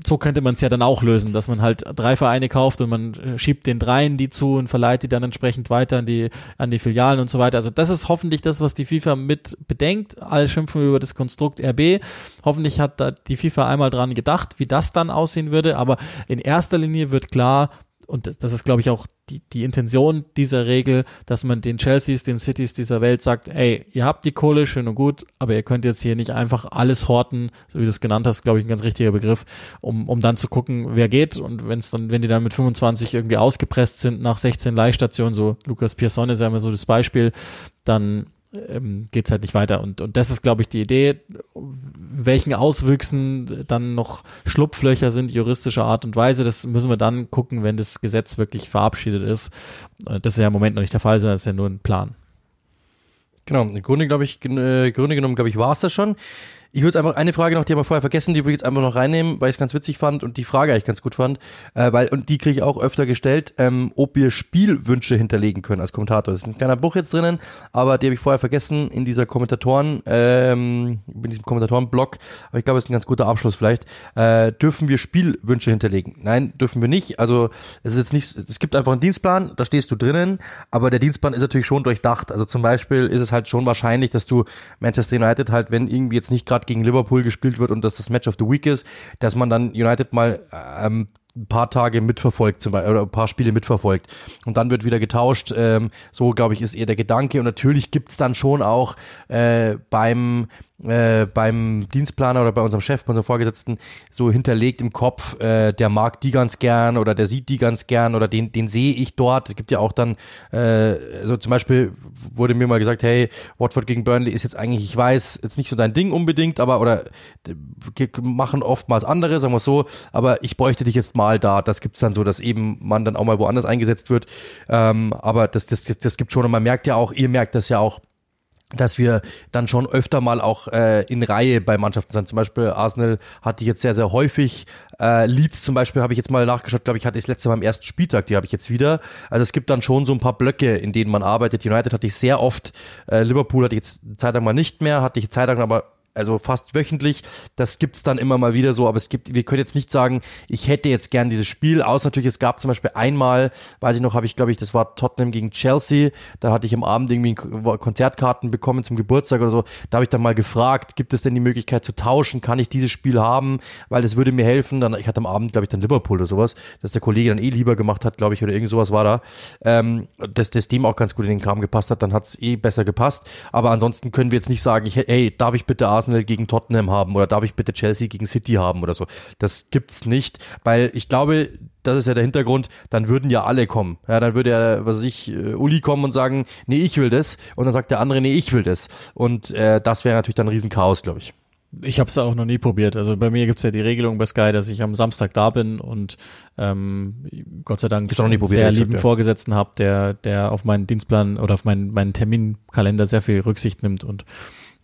[SPEAKER 2] so könnte man es ja dann auch lösen, dass man halt drei Vereine kauft und man äh, schiebt den dreien die zu und verleiht die dann entsprechend weiter an die, an die Filialen und so weiter. Also das ist hoffentlich das, was die FIFA mit bedenkt. Alle schimpfen über das Konstrukt RB. Hoffentlich hat da die FIFA einmal dran gedacht, wie das dann aussehen würde. Aber in erster Linie wird klar, und das ist, glaube ich, auch die, die Intention dieser Regel, dass man den Chelseas, den Cities dieser Welt sagt, ey, ihr habt die Kohle, schön und gut, aber ihr könnt jetzt hier nicht einfach alles horten, so wie du es genannt hast, glaube ich, ein ganz richtiger Begriff, um, um dann zu gucken, wer geht. Und wenn es dann, wenn die dann mit 25 irgendwie ausgepresst sind nach 16 Leihstationen, so Lukas Pierson ist ja immer so das Beispiel, dann ähm, geht es halt nicht weiter. Und, und das ist, glaube ich, die Idee, welchen Auswüchsen dann noch Schlupflöcher sind, juristischer Art und Weise. Das müssen wir dann gucken, wenn das Gesetz wirklich verabschiedet ist. Äh, das ist ja im Moment noch nicht der Fall, sondern das ist ja nur ein Plan.
[SPEAKER 3] Genau, im Grunde, glaube ich, äh, Grunde genommen, glaube ich, war es das schon. Ich würde einfach eine Frage noch, die haben wir vorher vergessen, die würde ich jetzt einfach noch reinnehmen, weil ich es ganz witzig fand und die Frage eigentlich ganz gut fand, äh, weil und die kriege ich auch öfter gestellt, ähm, ob wir Spielwünsche hinterlegen können als Kommentator. Das ist ein kleiner Buch jetzt drinnen, aber die habe ich vorher vergessen in dieser Kommentatoren, ähm, in diesem Kommentatoren-Blog. Aber ich glaube, es ist ein ganz guter Abschluss vielleicht. Äh, dürfen wir Spielwünsche hinterlegen? Nein, dürfen wir nicht. Also es ist jetzt nicht, es gibt einfach einen Dienstplan, da stehst du drinnen, aber der Dienstplan ist natürlich schon durchdacht. Also zum Beispiel ist es halt schon wahrscheinlich, dass du Manchester United halt, wenn irgendwie jetzt nicht gerade gegen Liverpool gespielt wird und das das Match of the Week ist, dass man dann United mal ähm, ein paar Tage mitverfolgt, zum Beispiel, oder ein paar Spiele mitverfolgt. Und dann wird wieder getauscht. Ähm, so, glaube ich, ist eher der Gedanke. Und natürlich gibt's dann schon auch äh, beim äh, beim Dienstplaner oder bei unserem Chef, bei unserem Vorgesetzten so hinterlegt im Kopf, äh, der mag die ganz gern oder der sieht die ganz gern oder den, den sehe ich dort. Es gibt ja auch dann, äh, so zum Beispiel wurde mir mal gesagt, hey, Watford gegen Burnley ist jetzt eigentlich, ich weiß, jetzt nicht so dein Ding unbedingt, aber oder äh, machen oftmals andere, sagen wir so, aber ich bräuchte dich jetzt mal da. Das gibt's dann so, dass eben man dann auch mal woanders eingesetzt wird. Ähm, aber das, das, das gibt schon und man merkt ja auch, ihr merkt das ja auch, dass wir dann schon öfter mal auch äh, in Reihe bei Mannschaften sind. Zum Beispiel Arsenal hatte ich jetzt sehr, sehr häufig. Äh, Leeds zum Beispiel habe ich jetzt mal nachgeschaut, glaube ich, hatte ich das letzte Mal am ersten Spieltag, die habe ich jetzt wieder. Also es gibt dann schon so ein paar Blöcke, in denen man arbeitet. United hatte ich sehr oft, äh, Liverpool hatte ich jetzt Zeit lang mal nicht mehr, hatte ich Zeit lang aber also fast wöchentlich. Das gibt's dann immer mal wieder so, aber es gibt, wir können jetzt nicht sagen, ich hätte jetzt gern dieses Spiel, außer natürlich, es gab zum Beispiel einmal, weiß ich noch, habe ich, glaube ich, das war Tottenham gegen Chelsea, da hatte ich am Abend irgendwie Konzertkarten bekommen zum Geburtstag oder so, da habe ich dann mal gefragt, gibt es denn die Möglichkeit zu tauschen, kann ich dieses Spiel haben, weil das würde mir helfen, dann, ich hatte am Abend, glaube ich, dann Liverpool oder sowas, dass der Kollege dann eh lieber gemacht hat, glaube ich, oder irgend sowas war da, ähm, dass das dem auch ganz gut in den Kram gepasst hat, dann hat's eh besser gepasst, aber ansonsten können wir jetzt nicht sagen, ich, hey, darf ich bitte Arsenal Arsenal gegen Tottenham haben oder darf ich bitte Chelsea gegen City haben oder so. Das gibt's nicht, weil ich glaube, das ist ja der Hintergrund, dann würden ja alle kommen. Ja, dann würde ja, was weiß ich, äh, Uli kommen und sagen, nee, ich will das. Und dann sagt der andere, nee, ich will das. Und äh, das wäre natürlich dann ein Riesenchaos, glaube ich.
[SPEAKER 2] Ich habe es auch noch nie probiert. Also bei mir gibt's ja die Regelung bei Sky, dass ich am Samstag da bin und ähm, Gott sei Dank einen
[SPEAKER 3] probiert,
[SPEAKER 2] sehr lieben
[SPEAKER 3] ja.
[SPEAKER 2] Vorgesetzten habe, der, der auf meinen Dienstplan oder auf meinen, meinen Terminkalender sehr viel Rücksicht nimmt und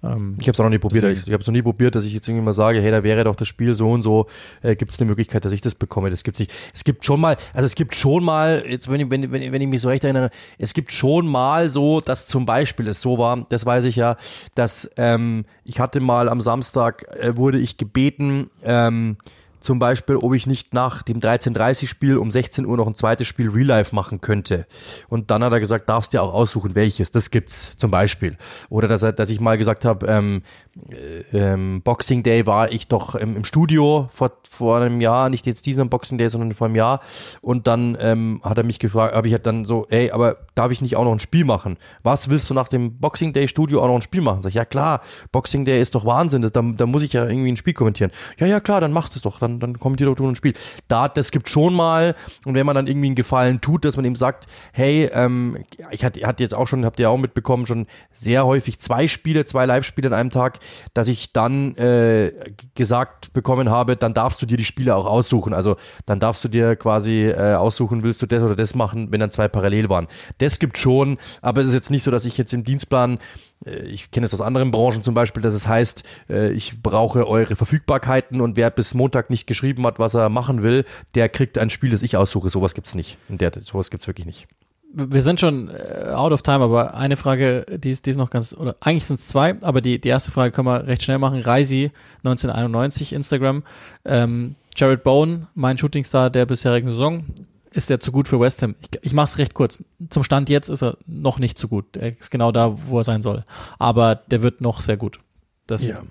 [SPEAKER 2] ähm,
[SPEAKER 3] Ich habe es auch noch nie probiert.
[SPEAKER 2] Deswegen-
[SPEAKER 3] Ich, ich habe es noch nie probiert, dass ich jetzt irgendwie mal sage, hey, da wäre doch das Spiel so und so. Äh, gibt es eine Möglichkeit, dass ich das bekomme? Das gibt's nicht. Es gibt schon mal, also es gibt schon mal, jetzt wenn ich, wenn, wenn, wenn ich mich so recht erinnere, es gibt schon mal so, dass zum Beispiel es so war, das weiß ich ja, dass ähm, ich hatte mal am Samstag äh, wurde ich gebeten. Ähm, zum Beispiel, ob ich nicht nach dem 13.30 Spiel um 16 Uhr noch ein zweites Spiel Real Life machen könnte. Und dann hat er gesagt, darfst dir auch aussuchen, welches. Das gibt's zum Beispiel. Oder dass, er, dass ich mal gesagt habe, ähm, äh, ähm, Boxing Day war ich doch ähm, im Studio vor, vor einem Jahr, nicht jetzt diesen Boxing Day, sondern vor einem Jahr. Und dann ähm, hat er mich gefragt, habe ich halt dann so, ey, aber darf ich nicht auch noch ein Spiel machen? Was willst du nach dem Boxing Day Studio auch noch ein Spiel machen? Sag ich, ja klar, Boxing Day ist doch Wahnsinn, das, da, da muss ich ja irgendwie ein Spiel kommentieren. Ja, ja klar, dann machst du es doch, dann, dann kommentier doch du ein Spiel. Da, das gibt schon mal, und wenn man dann irgendwie einen Gefallen tut, dass man ihm sagt, hey, ähm, ich hatte, hatte jetzt auch schon, habt ihr auch mitbekommen, schon sehr häufig zwei Spiele, zwei Live-Spiele an einem Tag, dass ich dann äh, gesagt bekommen habe, dann darfst du dir die Spiele auch aussuchen. Also dann darfst du dir quasi äh, aussuchen, willst du das oder das machen, wenn dann zwei parallel waren. Das gibt schon, aber es ist jetzt nicht so, dass ich jetzt im Dienstplan ich kenne es aus anderen Branchen zum Beispiel, dass es heißt, äh, ich brauche eure Verfügbarkeiten und wer bis Montag nicht geschrieben hat, was er machen will, der kriegt ein Spiel, das ich aussuche. Sowas gibt's nicht. In der, sowas gibt's wirklich nicht.
[SPEAKER 2] wir sind schon äh, out of time, aber eine Frage, die ist, die ist noch ganz, oder eigentlich sind es zwei, aber die, die erste Frage können wir recht schnell machen. Reisi 1991 Instagram. Ähm, Jared Bowen, mein Shootingstar der bisherigen Saison, ist er zu gut für West Ham? Ich, ich mache es recht kurz. Zum Stand jetzt ist er noch nicht zu gut. Er ist genau da, wo er sein soll. Aber der wird noch sehr gut. Das,
[SPEAKER 3] Ja.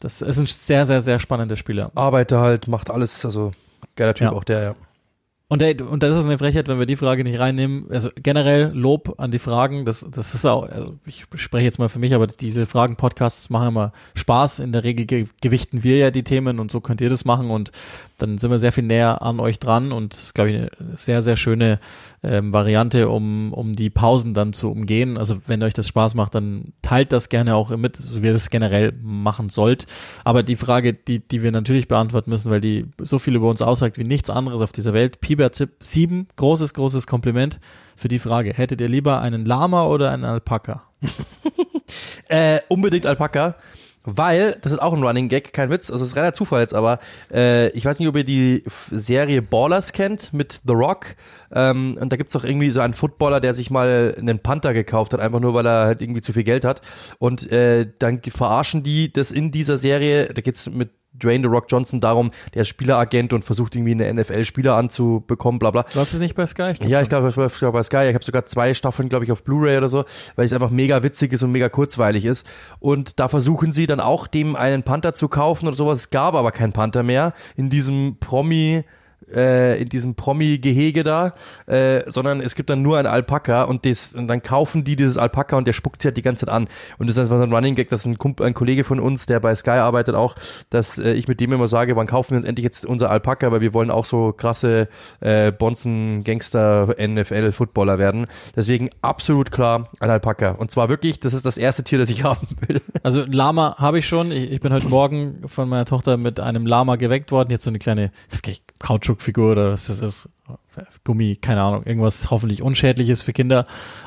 [SPEAKER 2] das ist ein sehr, sehr, sehr spannender Spieler.
[SPEAKER 3] Arbeiter halt, macht alles, also geiler Typ
[SPEAKER 2] Ja.
[SPEAKER 3] auch der, ja.
[SPEAKER 2] Und, der, und das ist eine Frechheit, wenn wir die Frage nicht reinnehmen. Also generell Lob an die Fragen. Das, das ist auch, also ich spreche jetzt mal für mich, aber diese Fragen-Podcasts machen immer Spaß. In der Regel ge gewichten wir ja die Themen und so könnt ihr das machen und dann sind wir sehr viel näher an euch dran und das ist, glaube ich, eine sehr, sehr schöne ähm, Variante, um, um die Pausen dann zu umgehen. Also wenn euch das Spaß macht, dann teilt das gerne auch mit, so wie ihr das generell machen sollt. Aber die Frage, die, die wir natürlich beantworten müssen, weil die so viel über uns aussagt wie nichts anderes auf dieser Welt. Piberzip 7, großes, großes Kompliment für die Frage. Hättet ihr lieber einen Lama oder einen Alpaka? *laughs*
[SPEAKER 3] Äh, unbedingt Alpaka. Weil, das ist auch ein Running Gag, kein Witz, also es ist reiner Zufall jetzt, aber äh, ich weiß nicht, ob ihr die Serie Ballers kennt mit The Rock. Ähm, und da gibt's doch irgendwie so einen Footballer, der sich mal einen Panther gekauft hat, einfach nur weil er halt irgendwie zu viel Geld hat. Und äh, dann verarschen die das in dieser Serie, da geht's mit Dwayne The Rock Johnson darum, der ist Spieleragent und versucht irgendwie eine NFL-Spieler anzubekommen, bla bla.
[SPEAKER 2] Läuft es nicht bei Sky? glaub
[SPEAKER 3] Ja, ich glaube, war früher bei Sky. Ich habe sogar zwei Staffeln, glaube ich, auf Blu-ray oder so, weil es einfach mega witzig ist und mega kurzweilig ist. Und da versuchen sie dann auch, dem einen Panther zu kaufen oder sowas. Es gab aber keinen Panther mehr in diesem Promi äh, in diesem Promi-Gehege da, äh, sondern es gibt dann nur ein Alpaka und, das, und dann kaufen die dieses Alpaka und der spuckt sie halt die ganze Zeit an. Und das ist einfach so ein Running Gag, das ist ein, Kump ein Kollege von uns, der bei Sky arbeitet auch, dass äh, ich mit dem immer sage, wann kaufen wir uns endlich jetzt unser Alpaka, weil wir wollen auch so krasse äh, Bonzen, Gangster, NFL, Footballer werden. Deswegen absolut klar ein Alpaka. Und zwar wirklich, das ist das erste Tier, das ich *laughs* haben will.
[SPEAKER 2] Also Lama habe ich schon. Ich, ich bin heute Morgen von meiner Tochter mit einem Lama geweckt worden. Jetzt so eine kleine, was ich, Kautschukfigur oder was das ist. Gummi, keine Ahnung, irgendwas hoffentlich Unschädliches für Kinder.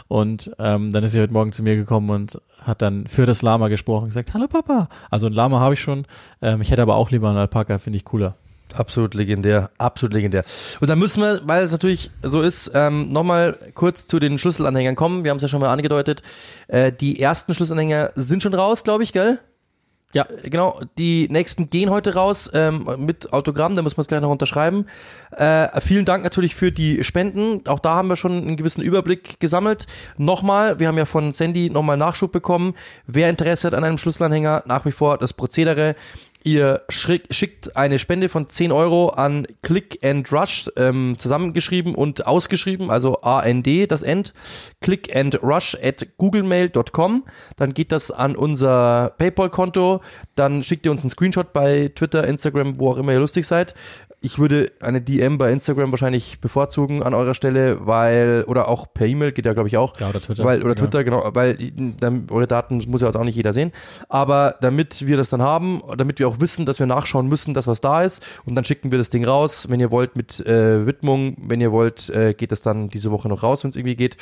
[SPEAKER 2] Und ähm, dann ist sie heute Morgen zu mir gekommen und hat dann für das Lama gesprochen und gesagt, hallo Papa. Also ein Lama habe ich schon. Ähm, ich hätte aber auch lieber einen Alpaka, finde ich cooler.
[SPEAKER 3] Absolut legendär, absolut legendär. Und dann müssen wir, weil es natürlich so ist, ähm, nochmal kurz zu den Schlüsselanhängern kommen. Wir haben es ja schon mal angedeutet. Äh, die ersten Schlüsselanhänger sind schon raus, glaube ich, gell?
[SPEAKER 2] Ja.
[SPEAKER 3] Genau, die nächsten gehen heute raus ähm, mit Autogramm, da müssen wir es gleich noch unterschreiben. Äh, vielen Dank natürlich für die Spenden. Auch da haben wir schon einen gewissen Überblick gesammelt. Nochmal, wir haben ja von Sandy nochmal Nachschub bekommen. Wer Interesse hat an einem Schlüsselanhänger, nach wie vor das Prozedere. Ihr schickt eine Spende von 10 Euro an Click and Rush, ähm, zusammengeschrieben und ausgeschrieben, also A-N-D, das End, click and rush at googlemail.com. Dann geht das an unser Paypal-Konto. Dann schickt ihr uns einen Screenshot bei Twitter, Instagram, wo auch immer ihr lustig seid. Ich würde eine DM bei Instagram wahrscheinlich bevorzugen an eurer Stelle, weil, oder auch per E-Mail geht ja, glaube ich, auch.
[SPEAKER 2] Ja, oder Twitter.
[SPEAKER 3] Weil, oder
[SPEAKER 2] Ja.
[SPEAKER 3] Twitter, genau, weil dann, eure Daten muss ja jetzt auch nicht jeder sehen. Aber damit wir das dann haben, damit wir auch wissen, dass wir nachschauen müssen, dass was da ist, und dann schicken wir das Ding raus. Wenn ihr wollt, mit äh, Widmung, wenn ihr wollt, äh, geht das dann diese Woche noch raus, wenn es irgendwie geht.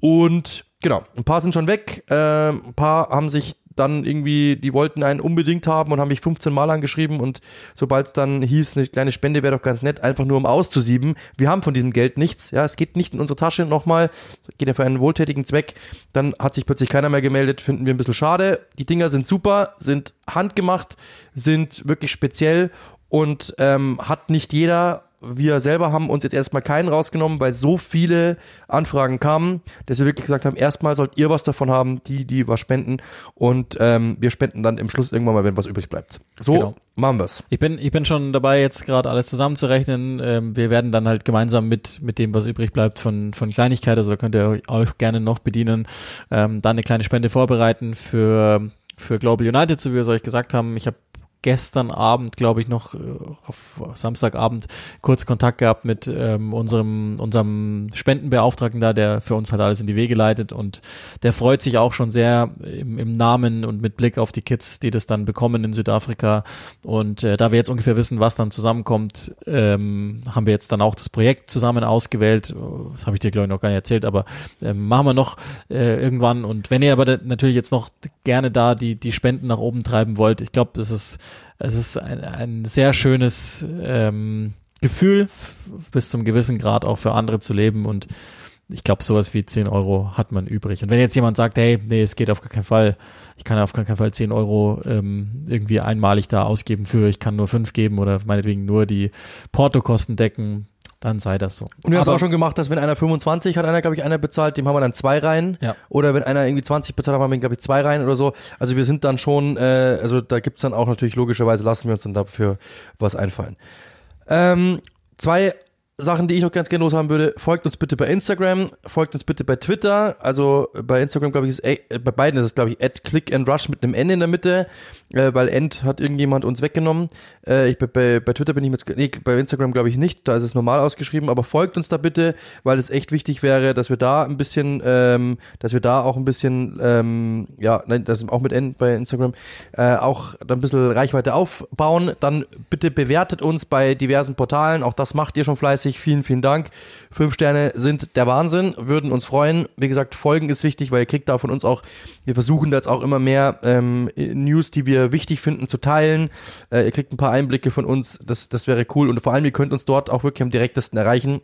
[SPEAKER 3] Und genau, ein paar sind schon weg, äh, ein paar haben sich dann irgendwie, die wollten einen unbedingt haben und haben mich 15 Mal angeschrieben und sobald es dann hieß, eine kleine Spende wäre doch ganz nett, einfach nur um auszusieben. Wir haben von diesem Geld nichts, ja, es geht nicht in unsere Tasche nochmal, es geht ja für einen wohltätigen Zweck. Dann hat sich plötzlich keiner mehr gemeldet, finden wir ein bisschen schade. Die Dinger sind super, sind handgemacht, sind wirklich speziell und ähm, hat nicht jeder. Wir selber haben uns jetzt erstmal keinen rausgenommen, weil so viele Anfragen kamen, dass wir wirklich gesagt haben, erstmal sollt ihr was davon haben, die, die was spenden und ähm, wir spenden dann im Schluss irgendwann mal, wenn was übrig bleibt. So
[SPEAKER 2] Genau.
[SPEAKER 3] machen wir's.
[SPEAKER 2] Ich bin, ich bin schon dabei, jetzt gerade alles zusammenzurechnen. Ähm, wir werden dann halt gemeinsam mit, mit dem, was übrig bleibt von, von Kleinigkeit, also da könnt ihr euch gerne noch bedienen, ähm, dann eine kleine Spende vorbereiten für, für Global United, so wie wir es euch gesagt haben. Ich habe gestern Abend, glaube ich, noch äh, auf Samstagabend kurz Kontakt gehabt mit ähm, unserem unserem Spendenbeauftragten da, der für uns halt alles in die Wege leitet. Und der freut sich auch schon sehr im, im Namen und mit Blick auf die Kids, die das dann bekommen in Südafrika. Und äh, da wir jetzt ungefähr wissen, was dann zusammenkommt, ähm, haben wir jetzt dann auch das Projekt zusammen ausgewählt. Das habe ich dir glaube ich noch gar nicht erzählt, aber ähm, machen wir noch äh, irgendwann. Und wenn ihr aber natürlich jetzt noch gerne da die die Spenden nach oben treiben wollt, ich glaube, das ist es ist ein, ein sehr schönes ähm, Gefühl, bis zum gewissen Grad auch für andere zu leben und ich glaube, sowas wie 10 Euro hat man übrig. Und wenn jetzt jemand sagt, hey, nee, es geht auf gar keinen Fall, ich kann auf gar keinen Fall 10 Euro ähm, irgendwie einmalig da ausgeben für, ich kann nur 5 geben oder meinetwegen nur die Portokosten decken, dann sei das so.
[SPEAKER 3] Und wir haben es auch schon gemacht, dass wenn einer 25 hat, einer, glaube ich, einer bezahlt, dem haben wir dann zwei rein.
[SPEAKER 2] Ja.
[SPEAKER 3] Oder wenn einer irgendwie 20 bezahlt, haben wir, glaube ich, zwei rein oder so. Also wir sind dann schon, äh, also da gibt's dann auch natürlich logischerweise, lassen wir uns dann dafür was einfallen. Ähm, zwei Sachen, die ich noch ganz gerne loshaben würde, folgt uns bitte bei Instagram, folgt uns bitte bei Twitter. Also bei Instagram, glaube ich, ist, bei beiden ist es, glaube ich, at click and rush mit einem N in der Mitte, äh, weil End hat irgendjemand uns weggenommen. Äh, ich, bei, bei Twitter bin ich mit, nee, bei Instagram glaube ich nicht, da ist es normal ausgeschrieben, aber folgt uns da bitte, weil es echt wichtig wäre, dass wir da ein bisschen, ähm, dass wir da auch ein bisschen, ähm, ja, nein, das ist auch mit N bei Instagram, äh, auch da ein bisschen Reichweite aufbauen. Dann bitte bewertet uns bei diversen Portalen, auch das macht ihr schon fleißig. Vielen, vielen Dank. Fünf Sterne sind der Wahnsinn, würden uns freuen. Wie gesagt, Folgen ist wichtig, weil ihr kriegt da von uns auch, wir versuchen da jetzt auch immer mehr ähm, News, die wir wichtig finden, zu teilen. Äh, ihr kriegt ein paar Einblicke von uns, das, das wäre cool. Und vor allem, ihr könnt uns dort auch wirklich am direktesten erreichen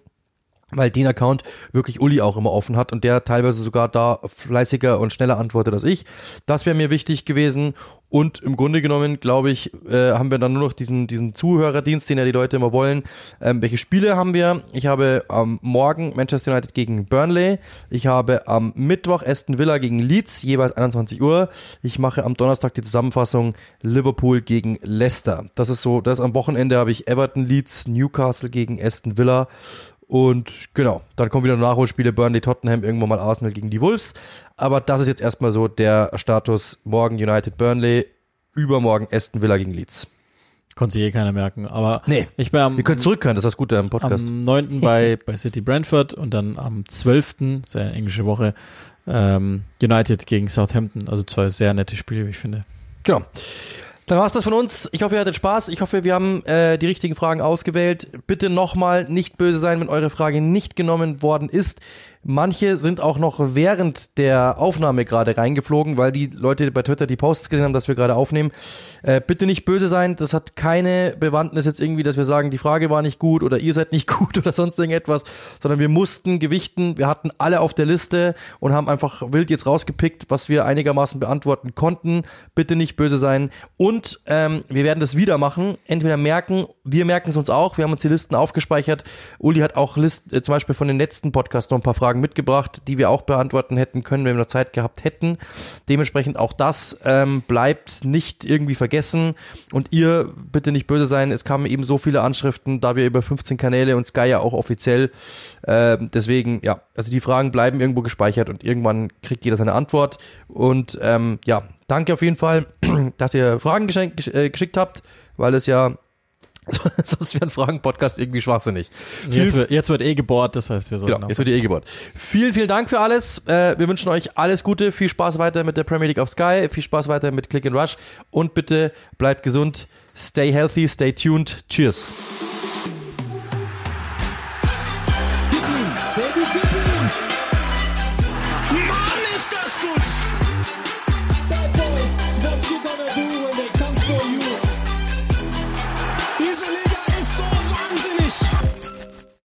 [SPEAKER 3] weil den Account wirklich Uli auch immer offen hat und der teilweise sogar da fleißiger und schneller antwortet als ich. Das wäre mir wichtig gewesen und im Grunde genommen, glaube ich, äh, haben wir dann nur noch diesen, diesen Zuhörerdienst, den ja die Leute immer wollen. Ähm, welche Spiele haben wir? Ich habe am Morgen Manchester United gegen Burnley. Ich habe am Mittwoch Aston Villa gegen Leeds, jeweils 21 Uhr. Ich mache am Donnerstag die Zusammenfassung Liverpool gegen Leicester. Das ist so, das am Wochenende habe ich Everton, Leeds, Newcastle gegen Aston Villa und genau, dann kommen wieder Nachholspiele, Burnley, Tottenham, irgendwann mal Arsenal gegen die Wolves. Aber das ist jetzt erstmal so der Status. Morgen United, Burnley, übermorgen Aston Villa gegen Leeds.
[SPEAKER 2] Konnte sich eh keiner merken. Aber
[SPEAKER 3] Nee,
[SPEAKER 2] ich bin am,
[SPEAKER 3] Wir können zurückhören, das ist das Gute am Podcast.
[SPEAKER 2] am 9. *laughs* bei, bei City Brentford und dann am 12. sehr eine englische Woche, ähm, United gegen Southampton. Also zwei sehr nette Spiele, wie ich finde.
[SPEAKER 3] Genau. Dann war's das von uns. Ich hoffe, ihr hattet Spaß. Ich hoffe, wir haben äh, die richtigen Fragen ausgewählt. Bitte nochmal nicht böse sein, wenn eure Frage nicht genommen worden ist. Manche sind auch noch während der Aufnahme gerade reingeflogen, weil die Leute bei Twitter die Posts gesehen haben, dass wir gerade aufnehmen. Äh, bitte nicht böse sein. Das hat keine Bewandtnis jetzt irgendwie, dass wir sagen, die Frage war nicht gut oder ihr seid nicht *laughs* gut oder sonst irgendetwas, sondern wir mussten gewichten. Wir hatten alle auf der Liste und haben einfach wild jetzt rausgepickt, was wir einigermaßen beantworten konnten. Bitte nicht böse sein. Und ähm, wir werden das wieder machen. Entweder merken, wir merken es uns auch. Wir haben uns die Listen aufgespeichert. Uli hat auch List, äh, zum Beispiel von den letzten Podcast noch ein paar Fragen mitgebracht, die wir auch beantworten hätten können, wenn wir noch Zeit gehabt hätten. Dementsprechend auch das ähm, bleibt nicht irgendwie vergessen. Und ihr bitte nicht böse sein, es kamen eben so viele Anschriften, da wir über 15 Kanäle und Sky ja auch offiziell. Äh, deswegen, ja, also die Fragen bleiben irgendwo gespeichert und irgendwann kriegt jeder seine Antwort. Und ähm, ja, danke auf jeden Fall, *clears throat* dass ihr Fragen geschenkt, gesch- äh, geschickt habt, weil es ja *laughs* sonst wäre ein Fragen-Podcast irgendwie schwachsinnig.
[SPEAKER 2] Jetzt wird, jetzt wird eh gebohrt, das heißt, wir sollten
[SPEAKER 3] Genau, jetzt wird eh gebohrt. Vielen, vielen Dank für alles. Äh, wir wünschen euch alles Gute. Viel Spaß weiter mit der Premier League auf Sky. Viel Spaß weiter mit Click and Rush. Und bitte bleibt gesund. Stay healthy, stay tuned. Cheers.